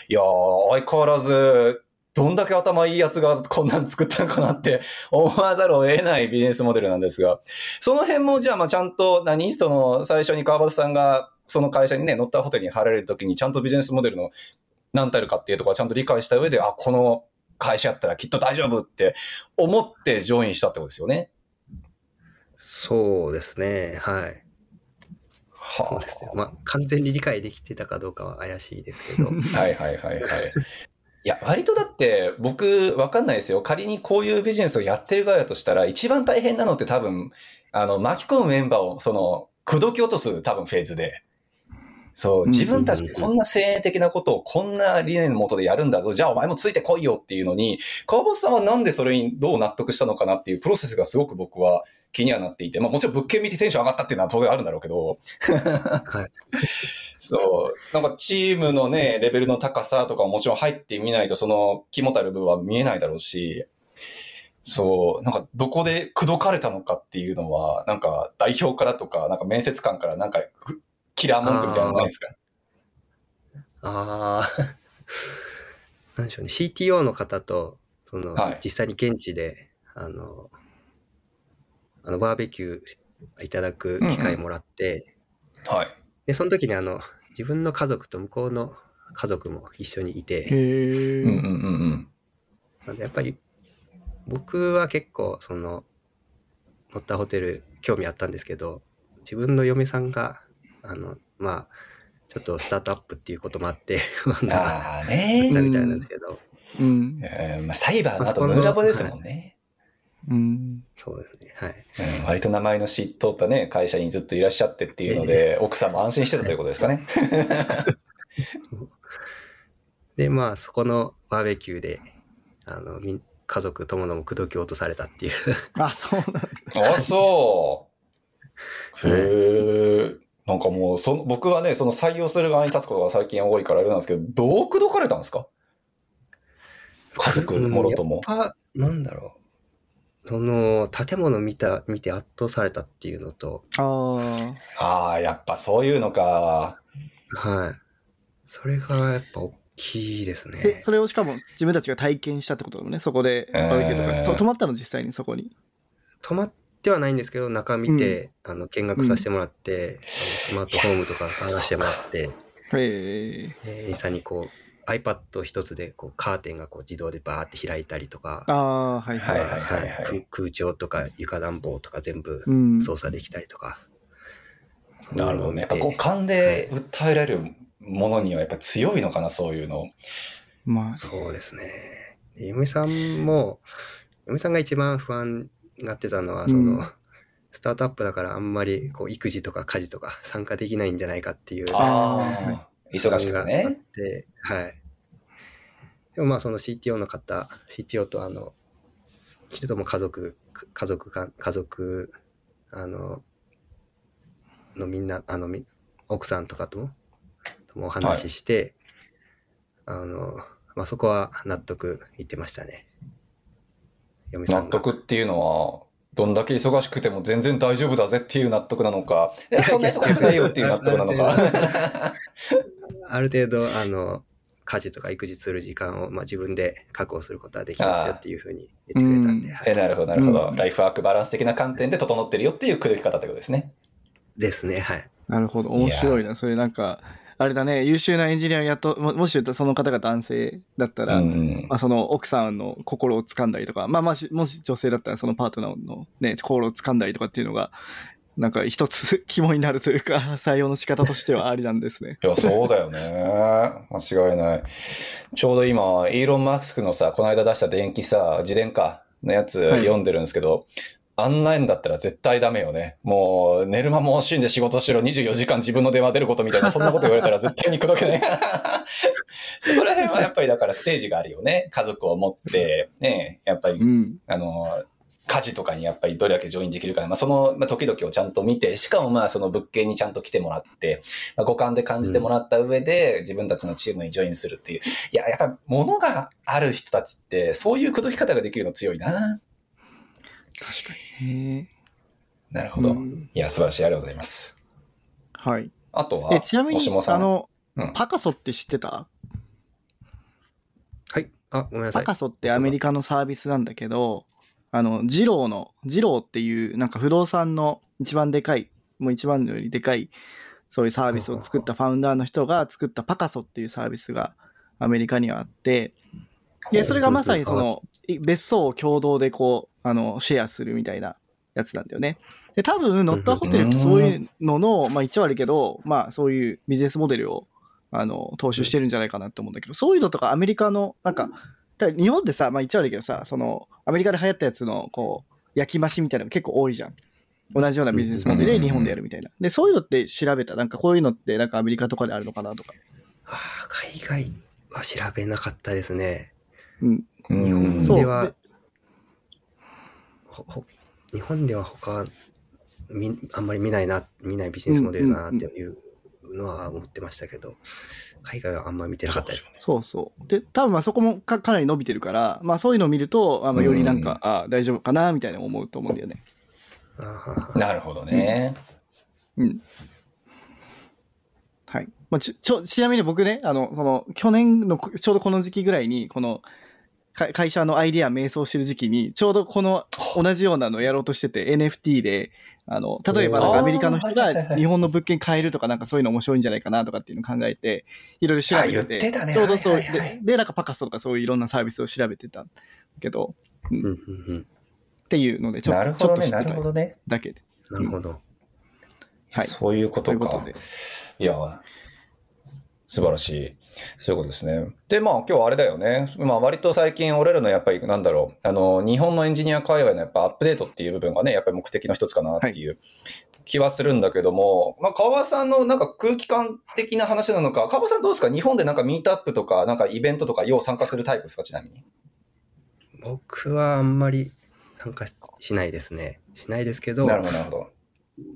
いやー、相変わらず、どんだけ頭いいやつがこんなん作ったのかなって 思わざるを得ないビジネスモデルなんですが、その辺もじゃあまあちゃんと何その最初に川端さんがその会社にね乗ったホテルに入られるときにちゃんとビジネスモデルの何たるかっていうところはちゃんと理解した上で、あ、この会社やったらきっと大丈夫って思ってジョインしたってことですよね。
そうですね。はい。そ
は
うですね。まあ、完全に理解できてたかどうかは怪しいですけど。
あ。はいはいはいはい。いや、割とだって僕わかんないですよ。仮にこういうビジネスをやってる側だとしたら一番大変なのって多分、あの、巻き込むメンバーをその、口説き落とす多分フェーズで。そう、自分たちでこんな先鋭的なことをこんな理念のもとでやるんだぞ。じゃあお前もついてこいよっていうのに、川端さんはなんでそれにどう納得したのかなっていうプロセスがすごく僕は気にはなっていて、まあもちろん物件見てテンション上がったっていうのは当然あるんだろうけど、
はい。
そう。なんかチームのね、レベルの高さとかももちろん入ってみないとその肝たる部分は見えないだろうし、そう、なんかどこで口説かれたのかっていうのは、なんか代表からとか、なんか面接官からなんかふキラー文句みたいなのないですか？
ああ。なんでしょうね。CTO の方と、その、
はい
実際に現地で、あの、あの、バーベキューいただく機会もらって、
はい。
で、その時にあの、自分の家族と向こうの家族も一緒にい
へ
て、
え。
うんうんうんうん。
なんでやっぱり、僕は結構、その、乗ったホテル興味あったんですけど、自分の嫁さんが、あの、まあ、ちょっとスタートアップっていうこともあって、あの
ああ
行っ
ね
たみたいなんですけど、
うん。
えーまあ、サイバーの後、ムーラボですもんね。
うん、そうですね。はい。
うん、割と名前の知っとったね、会社にずっといらっしゃってっていうので、奥さんも安心してたということですかね。
で、まあ、そこのバーベキューで、あの、みん家族ともども口説き落とされたっていう。
あ、そうなんだ。
あ、そう。へえ。なんかもう、その、僕はね、その採用する側に立つことが最近多いからあれなんですけど、どう口説かれたんですか？家族もろとも。
やっぱ、なんだろう。その、建物見た、見て圧倒されたっていうのと、
ああ。
ああ、やっぱそういうのか。
はい。それがやっぱ大きいですね。
で、それをしかも自分たちが体験したってことだもんね。そこで、
えー
バーベキューとか。と泊まったの実際にそこに。
泊まってはないんですけど、中見て、あの、見学させてもらって、スマートフォームとか探してもらって、
へえ。
で実際にこう、iPad 一つでこうカーテンがこう自動でバーって開いたりとか、
ああ、はいは。
はいいはいはいはい
空空調とか床暖房とか全部
うん。
操作できたりとか。
なるほどね。やっぱ五感で訴えられるものにはやっぱ強いのかな、そういうの。
まあ、
そうですね。で嫁さんも、嫁さんが一番不安になってたのは、その、
うん
スタートアップだからあんまりこう育児とか家事とか参加できないんじゃないかっていう
ああ、忙しくね。
て、はい。でもまあその CTO の方、CTO とあの、人とも家族、家族か、家族、あの、のみんな、あの、み奥さんとかとも、ともお話しして、あの、まあそこは納得いってましたね。嫁さ
納。得っていうのは、どんだけ忙しくても全然大丈夫だぜっていう納得なのか、そんな忙しくないよっていう納得なのか。
ある程度、あの、家事とか育児する時間を、まあ、自分で確保することはできますよっていうふうに言ってくれたんで、
え、なるほど、なるほど、
うん
ライフワークバランス的な観点で整ってるよっていう口説き方ってことですね。
ですね、はい。
なるほど。面白いな。それなんか、あれだね、優秀なエンジニアをやっと、ももし言ったらその方が男性だったら、
うん
まあ、その奥さんの心を掴んだりとか、まあ、まあし、もし女性だったらそのパートナーのね、心を掴んだりとかっていうのが、なんか一つ肝になるというか、採用の仕方としてはありなんですね。
いや、そうだよね。間違いない。ちょうど今、イーロン・マスクのさ、この間出した電気さ、自伝かのやつ
はい
読んでるんですけど、あんなんだったら絶対ダメよね。もう、寝る間も惜しんで仕事しろ、24時間自分の電話出ることみたいな、そんなこと言われたら絶対に口説けない。そこら辺はやっぱりだからステージがあるよね。家族を持って、ね、やっぱり
うん。
あの、家事とかにやっぱりどれだけジョインできるか、まあ、その、まあ、時々をちゃんと見て、しかもまあその物件にちゃんと来てもらって、まあ、五感で感じてもらった上で、自分たちのチームにジョインするっていう。いや、やっぱ物がある人たちって、そういう口説き方ができるの強いな。
確かに。へ
なるほど。
うん
いや、素晴らしい。ありがとうございます。
はい。
あとは、
え、ちなみにあの、
うん
パカソって知ってた？
はい。あ、ごめんなさい。
パカソってアメリカのサービスなんだけど、あの、ジローの、ジローっていう、なんか不動産の一番でかい、もう一番よりでかい、そういうサービスを作ったファウンダーの人が作ったパカソっていうサービスがアメリカにはあって、で、それがまさにその、い別荘を共同でこう、あの、シェアするみたいなやつなんだよね。で、多分、ノッターホテルってそういうのの、まあ一応あるけど、まあそういうビジネスモデルを、あの、踏襲してるんじゃないかなって思うんだけど、そういうのとかアメリカの、なんか、日本ってさ、まあ一応あるけどさ、その、アメリカで流行ったやつの、こう、焼き増しみたいなのが結構多いじゃん。同じようなビジネスモデルで日本でやるみたいな。で、そういうのって調べた？なんかこういうのって、なんかアメリカとかであるのかなとか。
あー海外は調べなかったですね。
うん。
うん。
そう
では日本では他みあんまり見ないな見ないビジネスモデルだなっていうのは思ってましたけど、海外はあんまり見てなかったです。
そうそう。で、多分まあそこもかかなり伸びてるから、まあそういうのを見ると、あのよりなんか、あ大丈夫かなみたいな思うと思うんだよね。
なるほどね。
うん。はい。まあ、ちちょ、ちなみに僕ね、あの、その、去年のこちょうどこの時期ぐらいに、この、か会社のアイディア迷走してる時期に、ちょうどこの同じようなのをやろうとしてて、NFT で、あの、例えばアメリカの人が日本の物件買えるとか、なんかそういうの面白いんじゃないかなとかっていうのを考えて、いろいろ調べて
てたね
ちょうどそう、
はいはいはい
で、で、なんかパカスとかそういういろんなサービスを調べてたけど、
うん
っていうので、ちょ
なる
ちょっと知ってた。だけで。
なるほど。
はい
そういうこととか。
いうことで。
いや、素晴らしい。そういうことですね。で、まあ今日はあれだよね。まあ割と最近俺らのやっぱりなんだろう。あの、日本のエンジニア界隈のやっぱアップデートっていう部分がね、やっぱり目的の一つかなっていう気はするんだけども、まあ川場さんのなんか空気感的な話なのか、川場さんどうですか？日本でなんかミートアップとか、なんかイベントとかよう参加するタイプですか？ちなみに。
僕はあんまり参加しないですね。しないですけど
な、るほど、なるほど。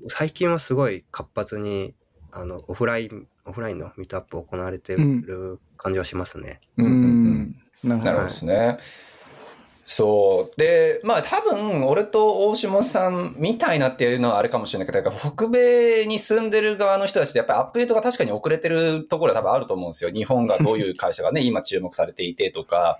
最近はすごい活発にあのオフライン、オフラインのミートアップ行われてる感じはしますね。
うんうんうん。
なるほど
なるほどですね。そう。で、まあ多分、俺と大下さんみたいなっていうのはあれかもしれないけど、だから北米に住んでる側の人たちってやっぱりアップデートが確かに遅れてるところは多分あると思うんですよ。日本がどういう会社がね、今注目されていてとか。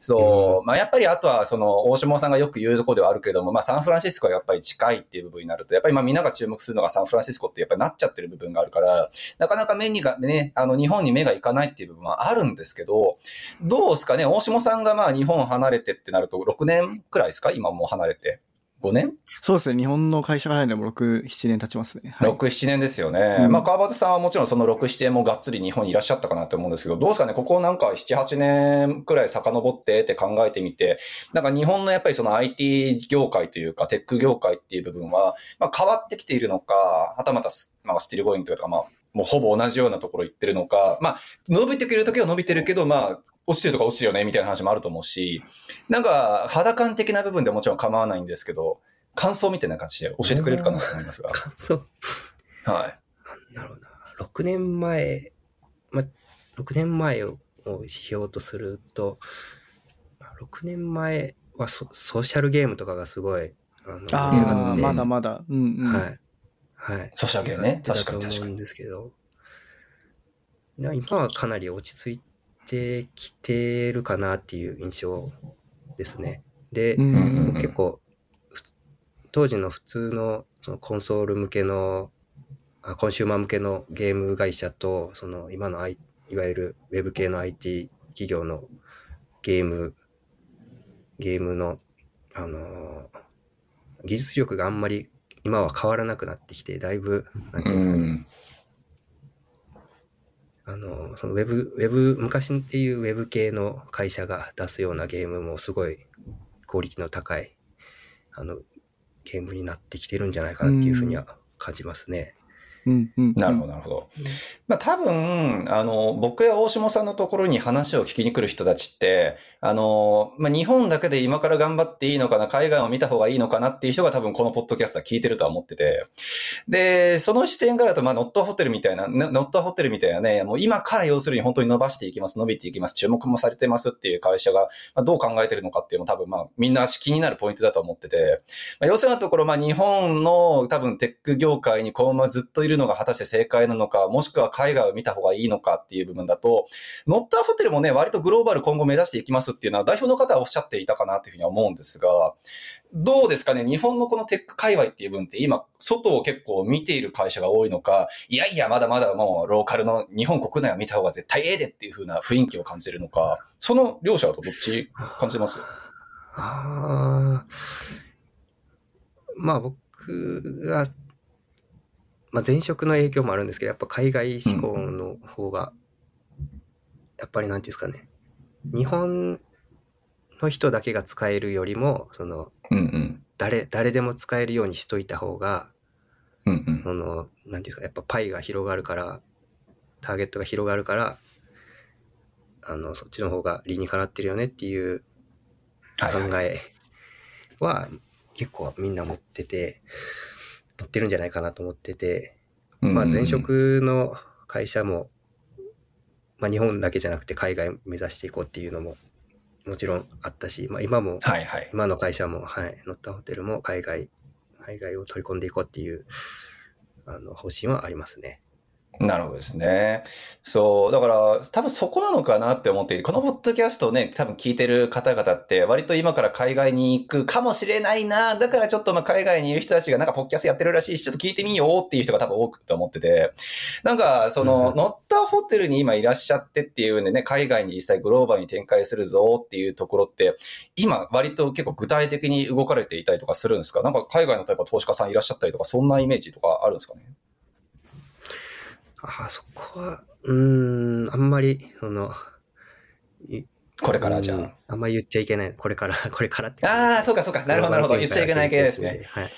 そう。まあやっぱりあとはその大下さんがよく言うところではあるけれども、まあサンフランシスコはやっぱり近いっていう部分になると、やっぱりまあみんなが注目するのがサンフランシスコってやっぱりなっちゃってる部分があるから、なかなか目にが、ね、あの日本に目がいかないっていう部分はあるんですけど、どうですかね？大下さんがまあ日本離れてってなると6年くらいですか？今もう離れて。5年？
そうですね。日本の会社が入るのも6、7年経ちますね。はい。
6、7年ですよね。
うん
まあ、川端さんはもちろんその6、7年もがっつり日本にいらっしゃったかなって思うんですけど、どうですかね？ここなんか7、8年くらい遡ってって考えてみて、なんか日本のやっぱりその IT 業界というか、テック業界っていう部分は、まあ、変わってきているのか、はたまたス、まあ、 still going というか、まあ、もうほぼ同じようなところ行ってるのか、まあ、伸びてくるときは伸びてるけど、まあ、落ちてるとか落ちてるよね、みたいな話もあると思うし、なんか、肌感的な部分でもちろん構わないんですけど、感想みたいな感じで教えてくれるかなと思いますが。
そう。
はい。
なるほどな。6年前、ま、6年前を指標とすると、6年前はソソーシャルゲームとかがすごい、あの
あまだまだ。うんうん。
はい。はい。
ソシャゲね確かに
と思うん
確かに
ですけど、な今はかなり落ち着いてきてるかなっていう印象ですね。で、
うん
うん
結構、当時の普通のそのコンソール向けの、あコンシューマー向けのゲーム会社と、その今の、I、いわゆるウェブ系の IT 企業のゲーム、ゲームの、あのー技術力があんまり今は変わらなくなってきて、だいぶ、なんていうんですかね、
うん。
あの、そのウェブ、ウェブ、昔っていうウェブ系の会社が出すようなゲームもすごいクオリティの高い、あの、ゲームになってきてるんじゃないかなっていうふうには感じますね。
うんうん。
なるほど、なるほど。まあ多分、あの、僕や大下さんのところに話を聞きに来る人たちって、あの、まあ日本だけで今から頑張っていいのかな、海外を見た方がいいのかなっていう人が多分このポッドキャストは聞いてるとは思ってて。で、その視点からだと、まあノットホテルみたいな、ねノットホテルみたいなね、もう今から要するに本当に伸ばしていきます、伸びていきます、注目もされてますっていう会社が、まあ、どう考えてるのかっていうのも多分まあみんな気になるポイントだと思ってて、まあ、要するにところ、まあ日本の多分テック業界にこのままずっといるのが果たして正解なのか、もしくは海外を見た方がいいのかっていう部分だと、ノッターホテルもね、割とグローバル今後目指していきますっていうのは代表の方はおっしゃっていたかなというふうに思うんですが、どうですかね？日本のこのテック界隈っていう分って今、外を結構見ている会社が多いのか、いやいや、まだまだもうローカルの日本国内を見た方が絶対ええでっていう風な雰囲気を感じるのか、その両者だとどっち感じます？
ああ。まあ僕が、まあ前職の影響もあるんですけど、やっぱ海外志向の方が、やっぱりなんていうんですかね。日本の人だけが使えるよりも、その、
うんうん。
誰、誰でも使えるようにしといた方が、
うんうん。
その、なんていうんですか、やっぱパイが広がるから、ターゲットが広がるから、あの、そっちの方が理にかなってるよねっていう考
はいはい。
えは結構みんな持ってて、持ってるんじゃないかなと思ってて、まあ前職の会社も、まあ日本だけじゃなくて海外目指していこうっていうのももちろんあったし、まあ今も、
はいはい。
今の会社も、はい、乗ったホテルも海外、海外を取り込んでいこうっていう、あの、方針はありますね。
なるほどですね。そう。だから、多分そこなのかなって思っていて、このポッドキャストをね、多分聞いてる方々って、割と今から海外に行くかもしれないな。だからちょっとまあ海外にいる人たちがなんかポッドキャストやってるらしいし、ちょっと聞いてみようっていう人が多分多くと思ってて。なんか、その、
うん
乗ったホテルに今いらっしゃってっていうんでね、海外に実際グローバルに展開するぞっていうところって、今割と結構具体的に動かれていたりとかするんですか？なんか海外の例えば投資家さんいらっしゃったりとか、そんなイメージとかあるんですかね？
ああ、そこは、うーん、あんまり、その、い
これからじゃあ。
うんあんまり言っちゃいけない。これから、これからって。
ああ、そうかそうか。なるほどなるほど。言っちゃいけない系ですね。。
はい。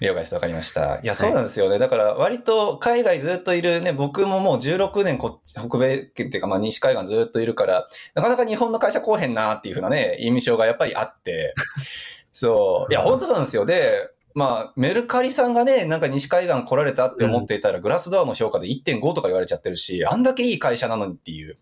了解です。わかりました。いや、そうなんですよね。だから、割と海外ずっといるね、僕ももう16年こっち北米圏っていうか、まあ西海岸ずっといるから、なかなか日本の会社来おへんなっていうふうなね、印象がやっぱりあって。そう。いや、本当そうなんですよ。で、まあ、メルカリさんがね、なんか西海岸来られたって思っていたら、グラスドアの評価で1.5とか言われちゃってるし、あんだけいい会社なのにっていう。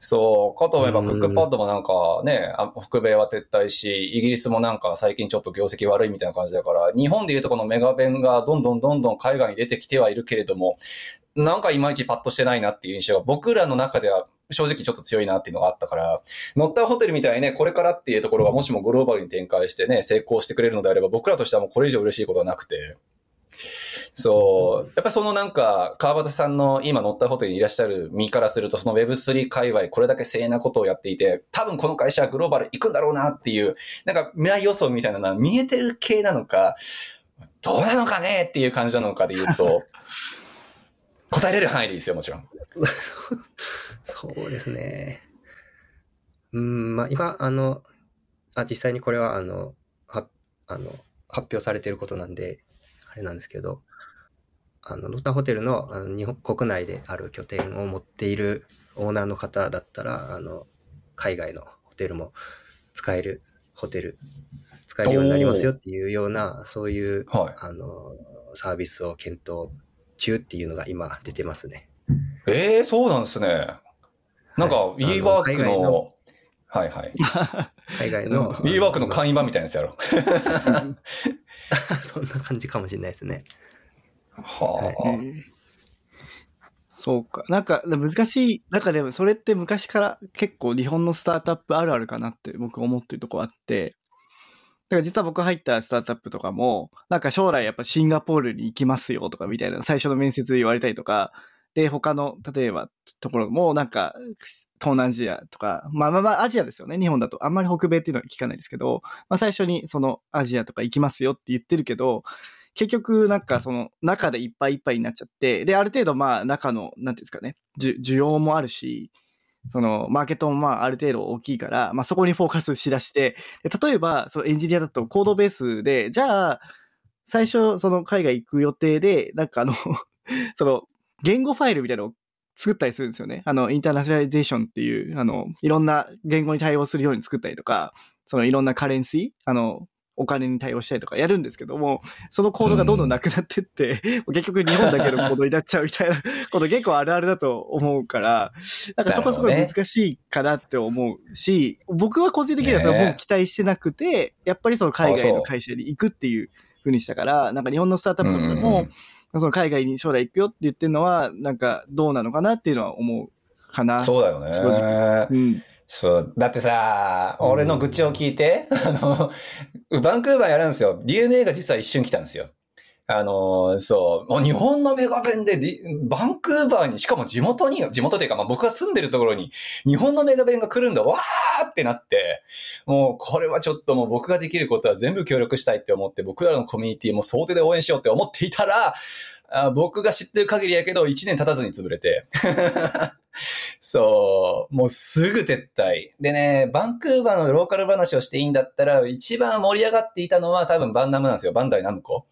そう、かと思えば、
うん
クックパッドもなんかね、あ北米は撤退し、イギリスもなんか最近ちょっと業績悪いみたいな感じだから、日本でいうとこのメガベンがどんどんどんどん海外に出てきてはいるけれども、なんかいまいちパッとしてないなっていう印象が僕らの中では正直ちょっと強いなっていうのがあったから、乗ったホテルみたいにね、これからっていうところがもしもグローバルに展開してね、成功してくれるのであれば、僕らとしてはもうこれ以上嬉しいことはなくて。そう。やっぱりそのなんか、川端さんの今乗ったホテルにいらっしゃる身からすると、その Web3 界隈、これだけ正なことをやっていて、多分この会社はグローバル行くんだろうなっていう、なんか未来予想みたいなのは見えてる系なのか、どうなのかねっていう感じなのかで言うと、答えれる範囲でいいですよ、もちろん。
そうですね。うん、まあ今、あの、あ、実際にこれは、あの、は、あの、発表されていることなんで、あれなんですけど、あの、ノッタホテルのあの日本国内である拠点を持っているオーナーの方だったら、あの、海外のホテルも使えるホテル、使えるようになりますよっていうような、そういう、
はい。
あの、サービスを検討中っていうのが今出てますね。
ええそうなんですね。なんか、
はい
WeWork
あの海外
の
の、
はいはい。
海外の。
WeWork の会員版みたいなやつやろ。
そんな感じかもしれないですね。
はあ。
そうか。なんか、難しい。なんかでも、それって昔から結構日本のスタートアップあるあるかなって僕思ってるとこあって。だから実は僕入ったスタートアップとかも、なんか将来やっぱシンガポールに行きますよとかみたいな最初の面接で言われたりとか、で、他の、例えば、ところも、なんか、東南アジアとか、まあまあまあ、アジアですよね、日本だと。あんまり北米っていうのは聞かないですけど、まあ最初にそのアジアとか行きますよって言ってるけど、結局なんかその中でいっぱいいっぱいになっちゃって、で、ある程度まあ中の、なんていうんですかね、需需要もあるし、そのマーケットもまあある程度大きいから、まあそこにフォーカスしだして、で例えばそのエンジニアだとコードベースで、じゃあ、最初その海外行く予定で、なんかあの、その、言語ファイルみたいなのを作ったりするんですよね。あの、インターナショナリゼーションっていう、あの、いろんな言語に対応するように作ったりとか、そのいろんなカレンシー、あの、お金に対応したりとかやるんですけども、そのコードがどんどんなくなってって、結局日本だけのコードになっちゃうみたいな こと結構あるあるだと思うから、なんかそこはすごい難しいかなって思うし、僕は個人的にはそれ
ねえ。
もう期待してなくて、やっぱりその海外の会社に行くっていうふうにしたから、なんか日本のスタートアップとかで
うんうん
も、その海外に将来行くよって言ってるのは、なんかどうなのかなっていうのは思うかな。
そうだよね。
正直うん。
そう。だってさ、俺の愚痴を聞いて、あの、バンクーバーやるんですよ。DNA が実は一瞬来たんですよ。あの、そう、もう日本のメガベンで、バンクーバーに、しかも地元に、地元というか、まあ僕が住んでるところに、日本のメガベンが来るんだ、わーってなって、もうこれはちょっともう僕ができることは全部協力したいって思って、僕らのコミュニティも総手で応援しようって思っていたら、あ僕が知ってる限りやけど、1年経たずに潰れて。そう、もうすぐ撤退。でね、バンクーバーのローカル話をしていいんだったら、一番盛り上がっていたのは多分バンナムなんですよ。バンダイナムコ。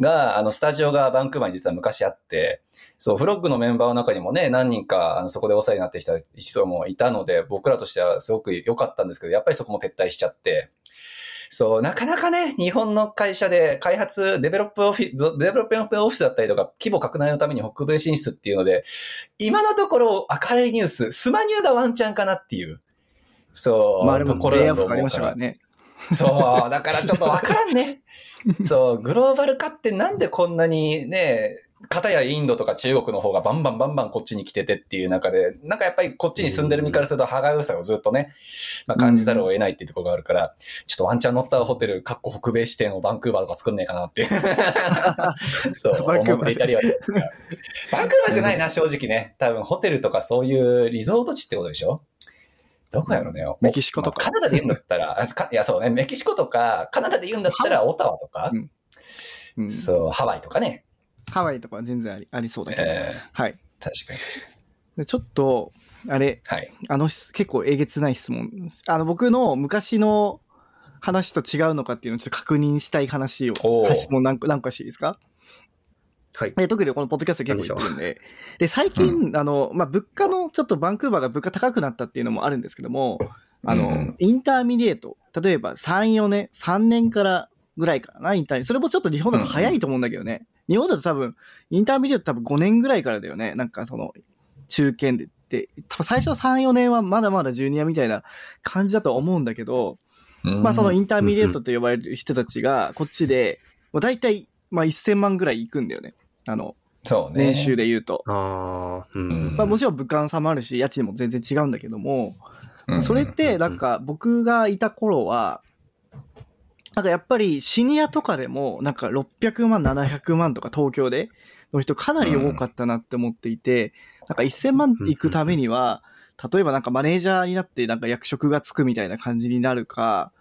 が、あの、スタジオがバンクーバーに実は昔あって、そう、フロッグのメンバーの中にもね、何人か、あの、そこでお世話になってきた人もいたので、僕らとしてはすごく良かったんですけど、やっぱりそこも撤退しちゃって、そう、なかなかね、日本の会社で開発、 develop office、develop office だったりとか、規模拡大のために北米進出っていうので、今のところ明るいニュース、スマニューがワンチャンかなっていう、そう、
まあ
ところだと思うか
ら。ね。
そう、だからちょっとわからんね。そう、グローバル化ってなんでこんなにね、片やインドとか中国の方がバンバンバンバンこっちに来ててっていう中で、なんかやっぱりこっちに住んでる身からすると歯がゆさをずっとね、まあ、感じざるを得ないっていうところがあるから、ちょっとワンチャン乗ったホテル、かっこ北米支店をバンクーバーとか作んねえかなって。そう、思っていたりは。バンクーバーじゃないな、正直ね。多分ホテルとかそういうリゾート地ってことでしょ？どこやろね。お
メキシコとか
まあカナダで言うんだったら、あかいやそうね、メキシコとか、カナダで言うんだったらオタワとか、
うんうん
そう、ハワイとかね。
ハワイとかは全然ありありそうだけど。
え
はい。
ー、確かに確か
でちょっと、あれ、
に。はい。
あの、結構えげつない質問。あの、僕の昔の話と違うのかっていうのをちょっと確認したい話を質問何個何個していいですか？
はい。
え特にこのポッドキャストで結構言ってるんで。で、最近、あの、まあ、物価の、ちょっとバンクーバーが物価高くなったっていうのもあるんですけども、あの、
うん
intermediate、例えば3、4年、3年からぐらいかな、 inter それもちょっと日本だと早いと思うんだけどね。日本だと多分、 intermediate 多分5年ぐらいからだよね。なんかその、中堅でって、多分最初3、4年はまだまだジュニアみたいな感じだと思うんだけど、まあその intermediate と呼ばれる人たちが、こっちで、もう大体、まあ1000万ぐらいいくんだよね。あの、
そうね。
年収で言うと。
ああ、うん。
うん。
まあもちろん物価の差もあるし、家賃も全然違うんだけども、
うん。
それってなんか僕がいた頃は、なんかやっぱりシニアとかでもなんか600万、700万とか東京での人かなり多かったなって思っていて、なんか1000万行くためには、例えばなんかマネージャーになってなんか役職がつくみたいな感じになるか、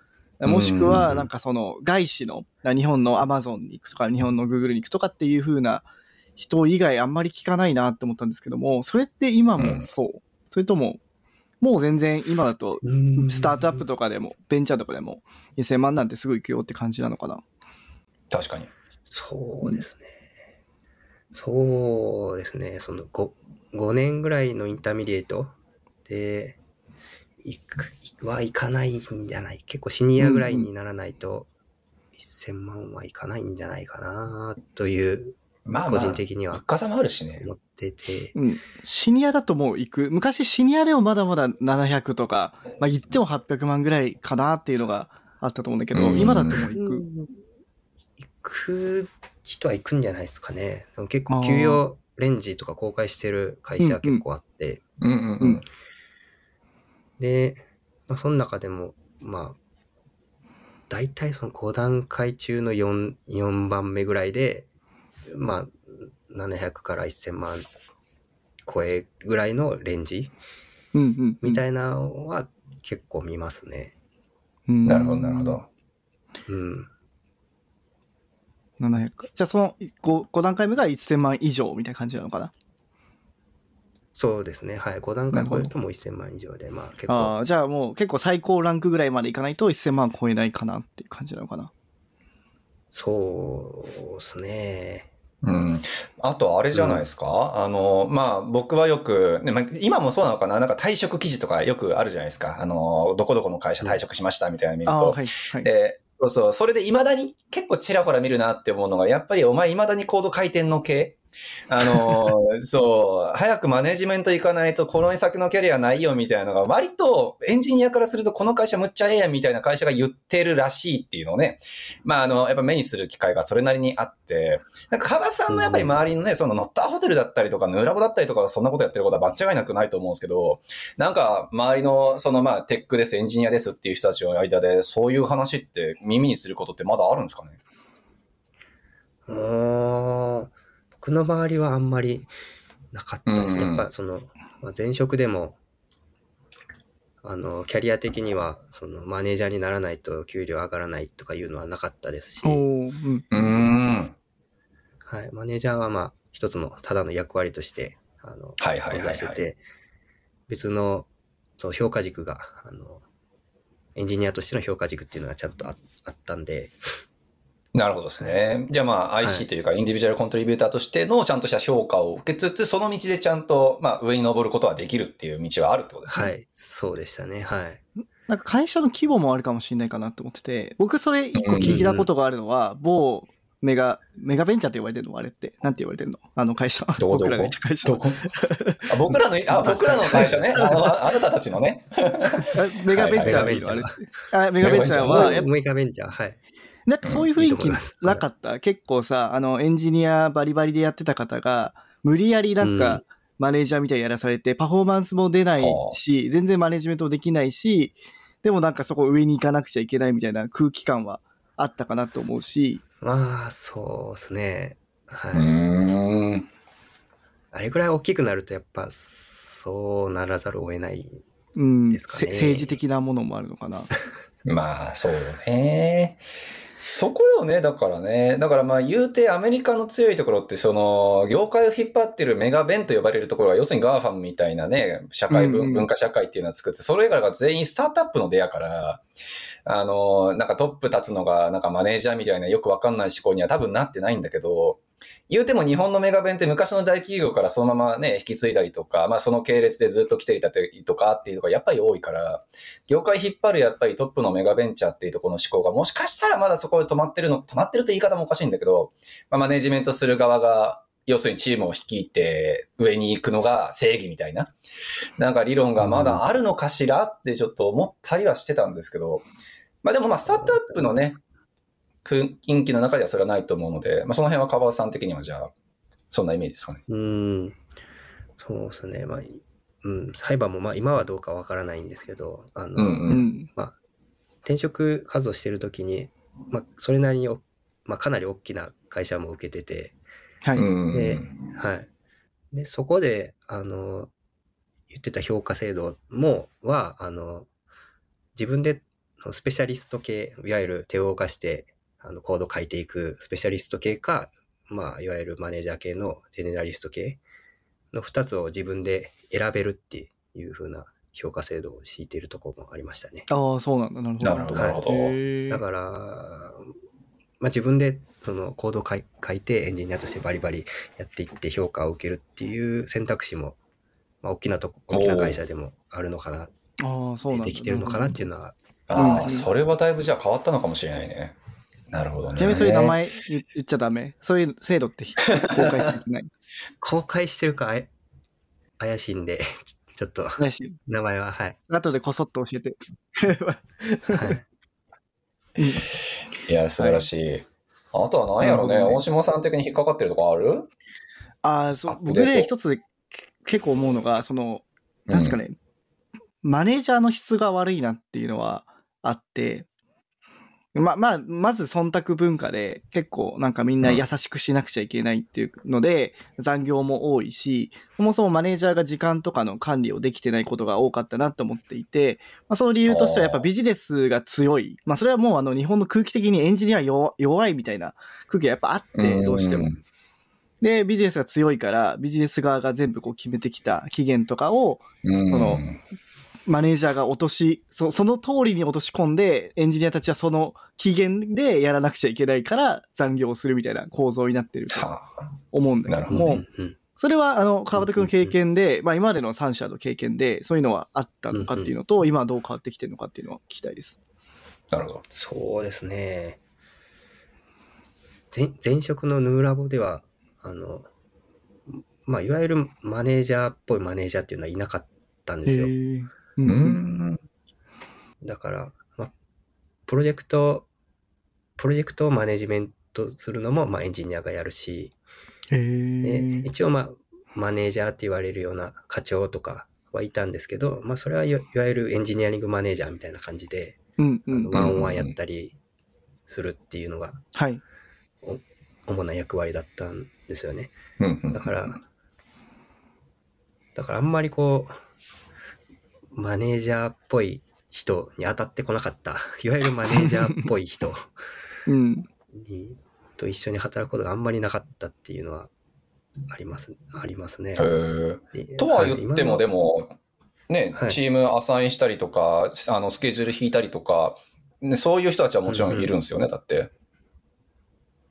もしくはなんかその外資の日本のアマゾンに行くとか日本のグーグルに行くとかっていう風な人以外あんまり聞かないなって思ったんですけども、それって今もそう、それとももう全然今だと
うん
スタートアップとかでも、ベンチャーとかでも、2000万なんてすぐ行くよって感じなのかな？
確かに。
そうですね。そうですね。その 5, 5年ぐらいの intermediateで、いく、はいかないんじゃない結構シニアぐらいにならないと、1000万はいかないんじゃないかなという、個
まあまあ、
人的には
物価差もあるしね。
思ってて。
うん。シニアだともう行く。昔シニアでもまだまだ700とか、まあ言っても800万ぐらいかなっていうのがあったと思うんだけど、
うん
今だともう行く。
行く人は行くんじゃないですかね。結構給与レンジとか公開してる会社は結構あって、
うんうんうん。
で、まあ、その中でも、まあ、大体その5段階中の 4, 4番目ぐらいで、まあ、700から1000万超えぐらいのレンジ
うんうん。
みたいなのは結構見ますね。
うん
なるほど、なるほ。ど。
うん。
700か。じゃあその 5, 5段階目が1000万以上みたいな感じなのかな？
そうですね。はい。5段階超えるともう1000万以上で、まあ結構、
ああ、じゃあもう結構最高ランクぐらいまでいかないと1000万超えないかなっていう感じなのかな。
そうですね。
うん。あと、あれじゃないですか、あの、まあ、僕はよく、ねまあ、今もそうなのかな？なんか退職記事とかよくあるじゃないですか。あの、どこどこの会社退職しましたみたいなの見ると。
ああ、はい。はい。
で、そうそう、それで未だに結構ちらほら見るなって思うのが、やっぱりお前未だにコード回転の系あのーそう、早くマネジメント行かないとこの先のキャリアないよみたいなのが割とエンジニアからするとこの会社むっちゃええやんみたいな会社が言ってるらしいっていうのをね、まああの、やっぱ目にする機会がそれなりにあって、なんか川さんのやっぱり周りのね、そのノッターホテルだったりとか、ヌーラボだったりとか、そんなことやってることは間違いなくないと思うんですけど、なんか周りのそのまあテックです、エンジニアですっていう人たちの間でそういう話って耳にすることってまだあるんですかね？
うーん僕の周りはあんまりなかったです。ね。
うんうん。
やっぱその、まあ、前職でも、あの、キャリア的には、その、マネージャーにならないと給料上がらないとかいうのはなかったですし、
うん。
はい、マネージャーはまあ、一つの、ただの役割として、あの、
はいはいはいはい。
出してて、別の、そう、評価軸が、あの、エンジニアとしての評価軸っていうのはちゃんとああったんで、
なるほどですね。じゃあまあ
はい
IC というかインディビジュアルコントリビューターとしてのちゃんとした評価を受けつつ、その道でちゃんとまあ上に登ることはできるっていう道はあるってことですね。
はい、そうでしたね、はい。
なんか会社の規模もあるかもしれないかなと思ってて、僕それ一個聞いたことがあるのは、某メガ、メガベンチャーって呼ばれてるのあれって。なんて言われてるの？あの会社。
どこ？どこ？
僕らがいた会社。
どこ？あ僕らの、あ、僕らの会社ね。あの、ああなたたちのね。
あメガベンチャー
はい
のあれ
メガベンチ
あメガベンチャーは、
メガベンチャー、はい。
なんかそういう雰囲気なかった？結構さ、あの、エンジニアバリバリでやってた方が、無理やりなん
う
か、マネージャーみたいにやらされて、パフォーマンスも出ないし、全然マネジメントもできないし、でもなんかそこ上に行かなくちゃいけないみたいな空気感はあったかなと思うし、
まあ、そうですね。はい。
うーん。
あれぐらい大きくなると、やっぱ、そうならざるを得ない。
うん、
ですかね
せ政治的なものもあるのかな。
まあ、そうよね。そこよね、だからね。だからまあ言うてアメリカの強いところって、その、業界を引っ張ってるメガベンと呼ばれるところが、要するに GAFAM みたいなね、社会文、
うんうん
文化社会っていうのを作って、それ以外が全員スタートアップの出やから、あの、なんかトップ立つのが、なんかマネージャーみたいなよくわかんない思考には多分なってないんだけど、言うても日本のメガベンって昔の大企業からそのままね、引き継いだりとか、まあその系列でずっと来ていたりとかっていうのがやっぱり多いから、業界引っ張るやっぱりトップのメガベンチャーっていうところの思考がもしかしたらまだそこで止まってるの、止まってるって言い方もおかしいんだけど、まあ、マネジメントする側が、要するにチームを率いて上に行くのが正義みたいな、なんか理論がまだあるのかしらってちょっと思ったりはしてたんですけど、まあでもまあスタートアップのね、雰囲気の中ではそれはないと思うので、まあその辺はカバーさん的にはじゃあ、そんなイメージですかね。
うん。そうですね。まあ、うん、裁判もまあ今はどうかわからないんですけど、あの、
うん
う
うん。
ん。
転職活動してるときに、まあ、それなりにお、まあ、かなり大きな会社も受けてて、
はい。
うん
ではい。で、そこで、あの、言ってた評価制度も、は、あの、自分でスペシャリスト系、いわゆる手を動かして、あの、コード書いていくスペシャリスト系か、まあ、いわゆるマネージャー系のジェネラリスト系の二つを自分で選べるっていう風な評価制度を敷いているところもありましたね。
ああ、そうなんだ。なるほど。
なるほど、なるほど。
へー
だから、まあ、自分でそのコードを書いてエンジニアとしてバリバリやっていって評価を受けるっていう選択肢も、まあ、大きなとこ、大きな会社でもあるのかな、
ああ、そうなんだ。
できてるのかなっていうのは、
ああ、
うん
それはだいぶじゃあ変わったのかもしれないね。なるほどね。
ちなみにそういう名前言言っちゃダメ。そういう制度って公開されてない。
公開してるか怪しいんで、ちょっと
ないし、
名前は、はい。
後でこそっと教えて。
はい
いや、素晴らしい。あとは何やろうね、大島さん的に引っかかってるとこある？
ああ、そう僕ね、一つで結構思うのが、その、なんですかね、マネージャーの質が悪いなっていうのはあって、ま、まあ、まず忖度文化で結構なんかみんな優しくしなくちゃいけないっていうので、残業も多いし、そもそもマネージャーが時間とかの管理をできてないことが多かったなと思っていて、まあ、その理由としてはやっぱビジネスが強い。まあそれはもうあの日本の空気的にエンジニア弱弱いみたいな空気がやっぱあって、どうしても。
ん
で、ビジネスが強いから、ビジネス側が全部こう決めてきた期限とかを、
うん
そのマネージャーが落とし、そその通りに落とし込んで、エンジニアたちはその期限でやらなくちゃいけないから残業をするみたいな構造になってると
はあ
思うんだけども、
うんうん
それは、あの、川端くんの経験で、まあ今までの3社の経験で、そういうのはあったのかっていうのと、今はどう変わってきてるのかっていうのは聞きたいです。
なるほど。
そうですね。前前職のヌーラボでは、あの、まあ、いわゆるマネージャーっぽいマネージャーっていうのはいなかったんですよ。だから、まあ、プロジェクト、プロジェクトをマネジメントするのも、まあ、エンジニアがやるし、一応、まあ、マネージャーって言われるような課長とかはいたんですけど、まあ、それはいわゆるエンジニアリングマネージャーみたいな感じで、
んうん
の。ワンオンワンやったりするっていうのが
はい。
主な役割だったんですよね。
うんうん
だから、だからあんまりこう、マネージャーっぽい人に当たってこなかった、いわゆるマネージャーっぽい人
うん。
にと一緒に働くことがあんまりなかったっていうのはあります、ありますね。
とは言っても、で、も、ね、
はい
チームアサインしたりとか、あの、スケジュール引いたりとか、ね、そういう人たちはもちろんいるんですよね、だって。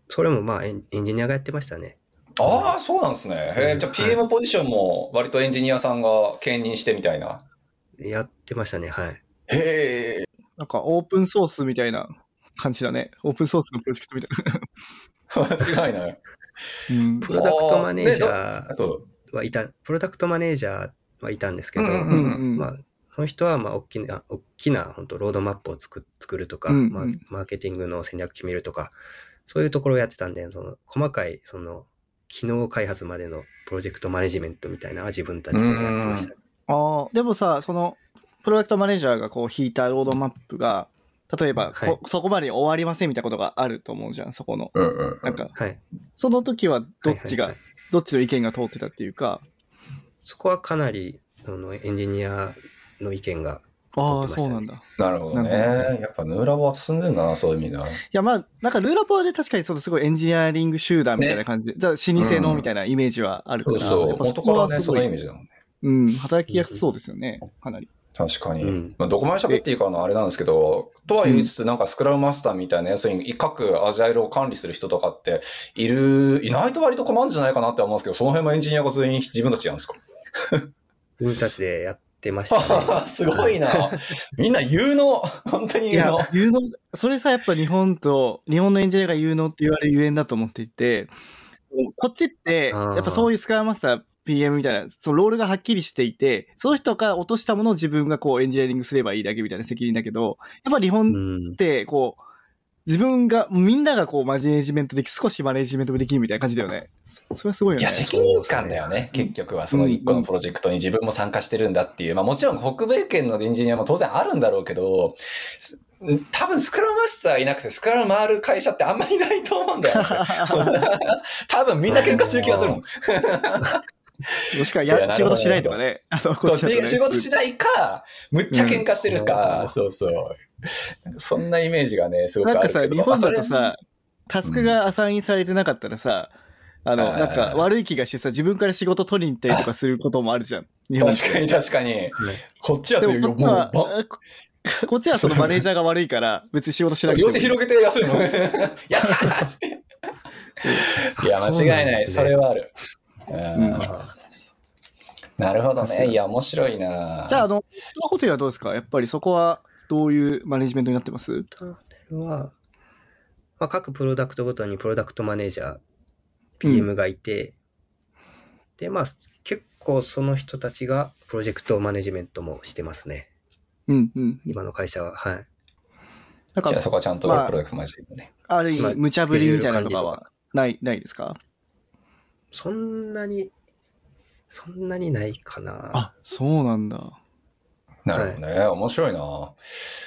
それもまあエンエンジニアがやってましたね。
ああ、そうなんですね。へえ、じゃあ
はい
PM ポジションも割とエンジニアさんが兼任してみたいな。
やってましたね、はい。
へえ。
なんかオープンソースみたいな感じだね。オープンソースのプロジェクトみたいな。
間違いない。
うん
プロダクトマネージャーはいた、プロダクトマネージャーはいたんですけど、
うんうん
うんうん。
まあ、その人は、まあ、大きな、大きな、本当ロードマップを作作るとか、
うんうん
まあ、マーケティングの戦略決めるとか、そういうところをやってたんで、その、細かい、その、機能開発までのプロジェクトマネジメントみたいな自分たちでやってました。
ああ、でもさ、その、プロダクトマネージャーがこう引いたロードマップが、例えばこ、
はい
そこまでに終わりませんみたいなことがあると思うじゃん、そこの。
うんうんうん。
なんか、
はい。
その時はどっちが、
はいはいはい
どっちの意見が通ってたっていうか、
そこはかなり、その、エンジニアの意見が、
ああ、
通ってましたね
そうなんだ。い
なるほどね。やっぱヌーラボは進んでんだな、そういう意味では。
や、まあ、なんかルーラポはで確かにそのすごいエンジニアリング集団みたいな感じで、じゃあ老舗のみたいなイメージはあるから、
そうそう。
やっぱそ
元からね、そ
こはすごい、
のイメージだもんね。
うん、働きやすそうですよね、かなり。
確かに。
うん
まあ、どこまで喋っていいかのあれなんですけど、とは言いつつ、なんかスクラムマスターみたいなやつに各アジャイルを管理する人とかっている、いないと割と困るんじゃないかなって思うんですけど、その辺もエンジニアが全員自分たちやるんですか
自分たちでやってましたね。
すごいな。みんな有能。本当に
いや
有能。、
有能、それさ、やっぱ日本と、日本のエンジニアが有能って言われるゆえんだと思っていて、こっちって、やっぱそういうスクラムマスター、PM みたいな、そのロールがはっきりしていて、その人が落としたものを自分がこうエンジニアリングすればいいだけみたいな責任だけど、やっぱ日
う
本
ん
っ。て、こう、自分が、みんながこうマネジメントでき、少しマネジメントもできるみたいな感じだよね。そそれはすごいよね。
いや、責任感だよね。結局は、その一個のプロジェクトに自分も参加してるんだっていう。まあもちろん北米圏のエンジニアも当然あるんだろうけど、す多分スクラムマスターいなくてスクラム回る会社ってあんまりいないと思うんだよね。多分みんな喧嘩してる気がするもん。
もしくはい
や
仕事しないとかね。あの、
そう、仕事しないか、むっちゃ喧嘩してるか、
うん
そうそう。なんかそんなイメージがね、すごく
なんかさ。日本だと
まあ
さ、タスクがアサインされてなかったらさ、あの、なんか悪い気がしてさ、自分から仕事取りに行ったりとかすることもあるじゃん。日本
確かに確かに。こっちは
で
という
もこっちは、
もう
ここっちはそのマネージャーが悪いから、別に仕事しなくても
両手広げて休むの。やったーっつって。いや、間違いない。それ
は。
はある。うん
うん
なるほどね。いや、面白いな。
じゃあ、あの、ホテルはどうですか？やっぱりそこはどういうマネジメントになってます？
ターネルは、まあ、各プロダクトごとにプロダクトマネージャー、PM がいて、で、まあ、結構その人たちがプロジェクトマネジメントもしてますね。
うんうん。
今の会社は。はい。
なん
じゃあ
か、
そこはちゃんと
まあ
プロダクトマネジメントね。
ある意
まあ
味、無茶ぶりみたいなのとかはない、ないですか？
そんなに、そんなにないかな。
あ、そうなんだ。
なるほどね。面白いな。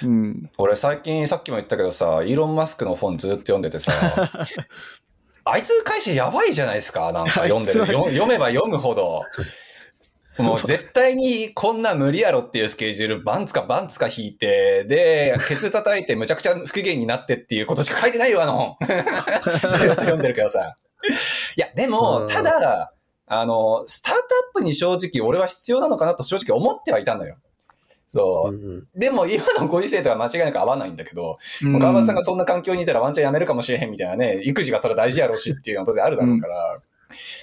うん。
俺最近さっきも言ったけどさ、イーロン・マスクの本ずっと読んでてさ、あいつ会社やばいじゃないですか？なんか読んでる。読めば読むほど。もう 絶対にこんな無理やろっていうスケジュール、バンツかバンツか引いて、で、ケツ叩いてむちゃくちゃ不機嫌になってっていうことしか書いてないよ、あの本。ずっと読んでるけどさ。いや、で
う
も、
ん
ただ、あの、スタートアップに正直俺は必要なのかなと正直思ってはいたんだよ。そうう。
ん
でも今のご時世とは間違いなく合わないんだけど、
うん
川端さんがそんな環境にいたらワンチャン辞めるかもしれへんみたいなね、育児がそれ大事やろうしっていうのは当然あるだろうから。だ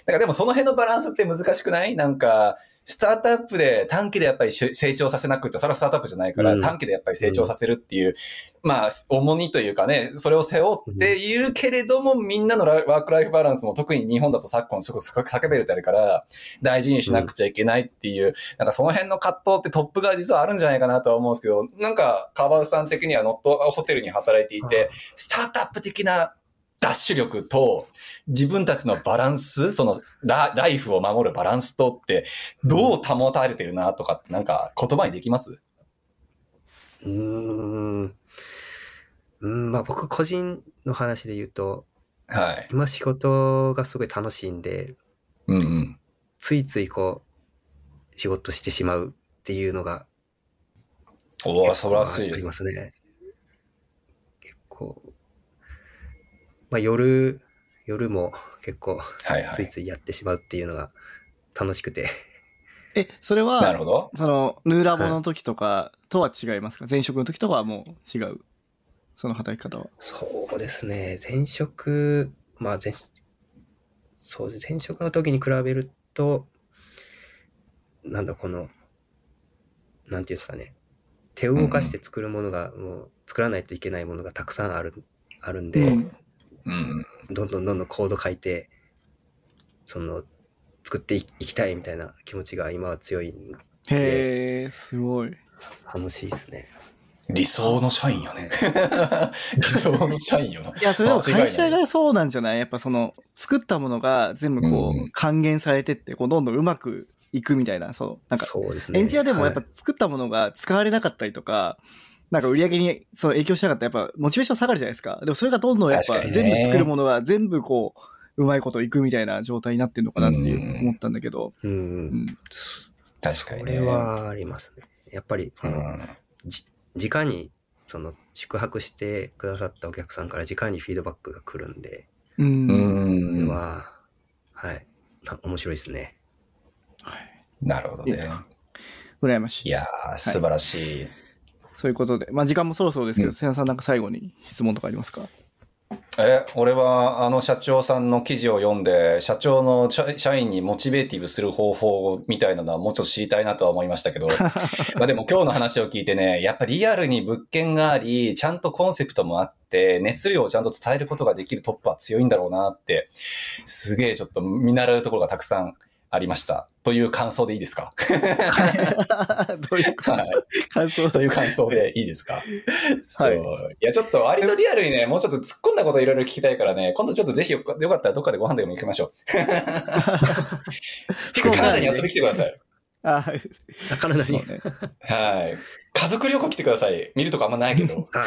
からでもその辺のバランスって難しくない？なんか、スタートアップで短期でやっぱりし成長させなくて、それはスタートアップじゃないから、
うん。
短期でやっぱり成長させるっていう、まあ、重荷というかね、それを背負っているけれども、みんなのラワークライフバランスも特に日本だと昨今すごく叫べるってあるから、大事にしなくちゃいけないっていう、なんかその辺の葛藤ってトップが実はあるんじゃないかなとは思うんですけど、なんか川端さん的にはノットホテルに働いていて、スタートアップ的なダッシュ力と、自分たちのバランス、そのラライフを守るバランスとって、どう保たれてるなとかってなんか言葉にできます？
うーん。うん、まあ僕個人の話で言うと、
はい。
今仕事がすごい楽しいんで、
うんうん。
ついついこう、仕事してしまうっていうのが
おお、素晴らしい
あり。ますね。結構、まあ夜、夜も結構
はいはい。
ついついやってしまうっていうのが楽しくて。
え、それ
な
は
る、ほど。
その、ヌーラボの時とかとは違いますか？前職の時とかはもう違う？その働き方は？
そうですね。前職、まあ前、そうです。前職の時に比べると、なんだこの、なんていうんですかね。手を動かして作るものが、もう作らないといけないものがたくさんある、あるんで、
うん
うん。
どんどんどんどんコード書いて、その、作っていきたいみたいな気持ちが今は強い、
へえ、すごい。
楽しいですね。
理想の社員よね。理想の社員よな。
いや、それでも会社がそうなんじゃない？やっぱその、作ったものが全部こ
う
還元されてって、こう、どんどんうまくいくみたいな、そう。なんか、
そうですね。
エンジニアでもやっぱ
はい
作ったものが使われなかったりとか、なんか売り上げにそう影響しなかったらやっぱモチベーション下がるじゃないですか。でもそれがどんどんやっぱ全部作るものが全部こう、うまいこといくみたいな状態になってるのかなっていう
うん
思ったんだけど。
うん
う
うん。
ん。
確かにね。
これはありますね。やっぱり、
うん。
じ直にその宿泊してくださったお客さんから直にフィードバックが来るんで、
う。
うん
これ
ん。
は、はい、た面白いですね。
はい。
なるほどね。
羨ましい。
いやー、素晴らしい。
そういうことで。まあ時間もそろそろですけど、
うん。
瀬谷さんなんか最後に質問とかありますか？
え、俺はあの社長さんの記事を読んで、社長の社社員にモチベーティブする方法みたいなのはもうちょっと知りたいなとは思いましたけど、まあでも今日の話を聞いてね、やっぱリアルに物件があり、ちゃんとコンセプトもあって、熱量をちゃんと伝えることができるトップは強いんだろうなって、すげえちょっと見習うところがたくさんありました。という感想でいいですか？
どういうか
はい。
感想？
という感想でいいですか？
はい。
いや、ちょっと割とリアルにね、もうちょっと突っ込んだこといろいろ聞きたいからね、今度ちょっとぜひよよかったらどっかでご飯でも行きましょう。てか、カナダに遊びに来てください。
あはい。
あ体に。
はい。家族旅行来てください。見るとこあんまないけど。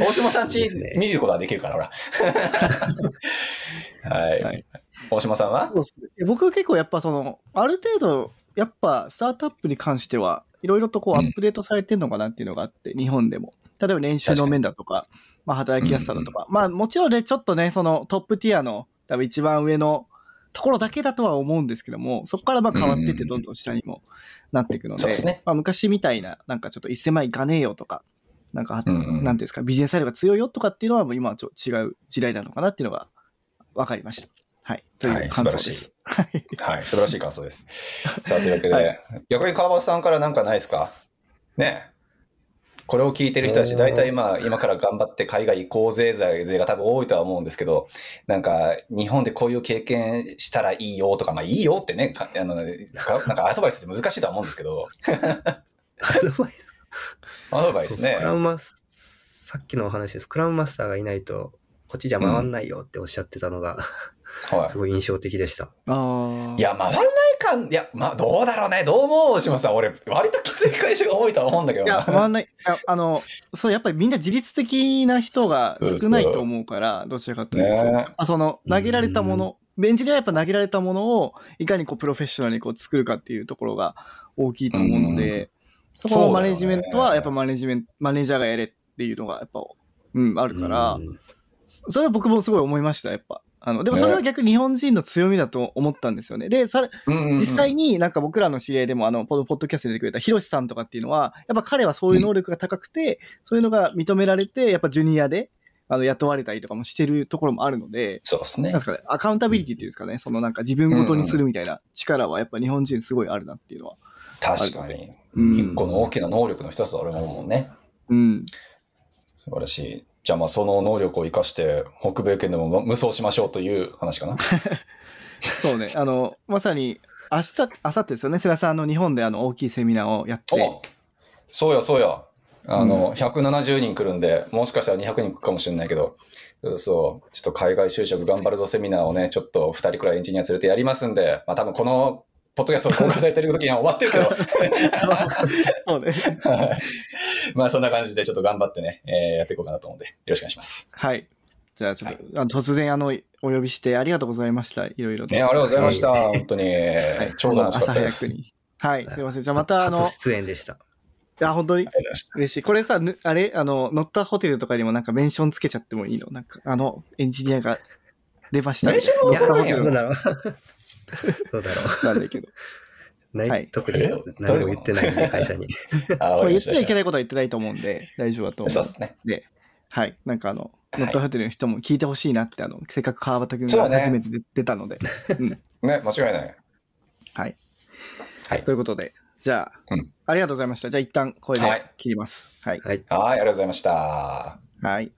大島さんち見ることはできるから、ほら。はい。
はい
大島さんは？
そうですね。僕結構やっぱその、ある程度、やっぱスタートアップに関しては、いろいろとこうア
うん。
ップデートされてるのかなっていうのがあって、日本でも。例えば年収の面だとか、まあ働きやすさだとか。まあもちろんね、ちょっとね、そのトップティアの多分一番上のところだけだとは思うんですけども、そこからまあ変わっていってどんどん下にもなっていくので、
そうですね。
まあ昔みたいな、なんかちょっと1000万いかねえよとか、なんか、
うんうん
なんていうんですか、ビジネスサイドが強いよとかっていうのはもう今はちょっと違う時代なのかなっていうのが分かりました。はい。という感想です。はい。
はい。素晴らしい感想です。さあ、というわけで、
はい
逆に川端さんからなんかないですか？ねえこれを聞いてる人たち、大体まあ、今から頑張って海外行こうぜ、勢が多分多いとは思うんですけど、なんか、日本でこういう経験したらいいよとか、まあ、いいよってね、かあの、かなんかアドバイスって難しいとは思うんですけど、
アドバイス？
アドバイスね
スク。ラムマス、さっきのお話でスクラムマスターがいないと、こっちじゃ回んないよっておっしゃってたのが、
はい
す。ごい印象的でした。
ああ。
いや、回らないかん、いや、まあ、どうだろうね。どう思う大島さん。俺、割ときつい会社が多いとは思うんだけど
いや、
な。
回んない。いやあの、そう、やっぱりみんな自律的な人が少ないと思うから、どちらかというと。
ね
あその、投げられたもの、ベンチではやっぱ投げられたものを、いかにこう、プロフェッショナルにこう、作るかっていうところが大きいと思うので、そこのマネジメントは、やっぱマネジメント、マネージャーがやれっていうのが、やっぱ、うん、あるから、
うん
それは僕もすごい思いました、やっぱ。あの、でもそれは逆に日本人の強みだと思ったんですよね。で、さ
うんうんうん
実際になんか僕らの知り合いでもあの、ポッドキャストで出てくれたヒロシさんとかっていうのは、やっぱ彼はそういう能力が高くて、そういうのが認められて、やっぱジュニアで、あの、雇われたりとかもしてるところもあるので、
そうですね
なんです。かね、アカウンタビリティっていうんですかね、そのなんか自分ごとにするみたいな力はやっぱ日本人すごいあるなっていうのは。
確かに。
うん
一個の大きな能力の一つだと俺も思うもんね。
うん。
素晴らしい。じゃあまあその能力を生かして北米圏でも無双しましょうという話かな。
そうね、あの、まさに、明日、明後日ですよね、菅さん、あの、日本であの、大きいセミナーをやって、
おそうやそうや。あの、170人来るんで、もしかしたら200人来るかもしれないけど、そう、ちょっと海外就職頑張るぞセミナーをね、ちょっと2人くらいエンジニア連れてやりますんで、まあ多分この、ポッドキャストを公開されてる時には終わってるけど、
そうね。
はいまあそんな感じでちょっと頑張ってね、えーやっていこうかなと思うんで、よろしくお願いします。
はい。じゃあ、ちょっと、あの突然、あの、お呼びしてありがとうございました。いろいろと。
ね、ありがとうございました。
はい
本当に、
はい
超楽しかったで
朝
す。
早くに。はい、すいません。じゃあまた、あの、
出演でした。
や、本当に嬉しい。これさ、ぬあれ、あの、乗ったホテルとかにもなんかメンションつけちゃってもいいの？なんか、あの、エンジニアが出ました。
メンション
いや、
わからんやろ
どうだろう。どうだろ
わかんないけど。
う。ない、
はい
特に
え？
何も言ってないんで、会社に。
あ、言ったてはいけないことは言ってないと思うんで、大丈夫だと思
そうですね。
うんで、はい。なんかあの、
はい
ノットホテルの人も聞いてほしいなって、あの、せっかく川端くん
そうね
が初めて出出たので。うん。
ね、間違いない。
はい。
はい
ということで、じゃあ、
うん
ありがとうございました。じゃあ一旦これで
はい
切ります。はい。
はい。
はい、ありがとうございました。
はい。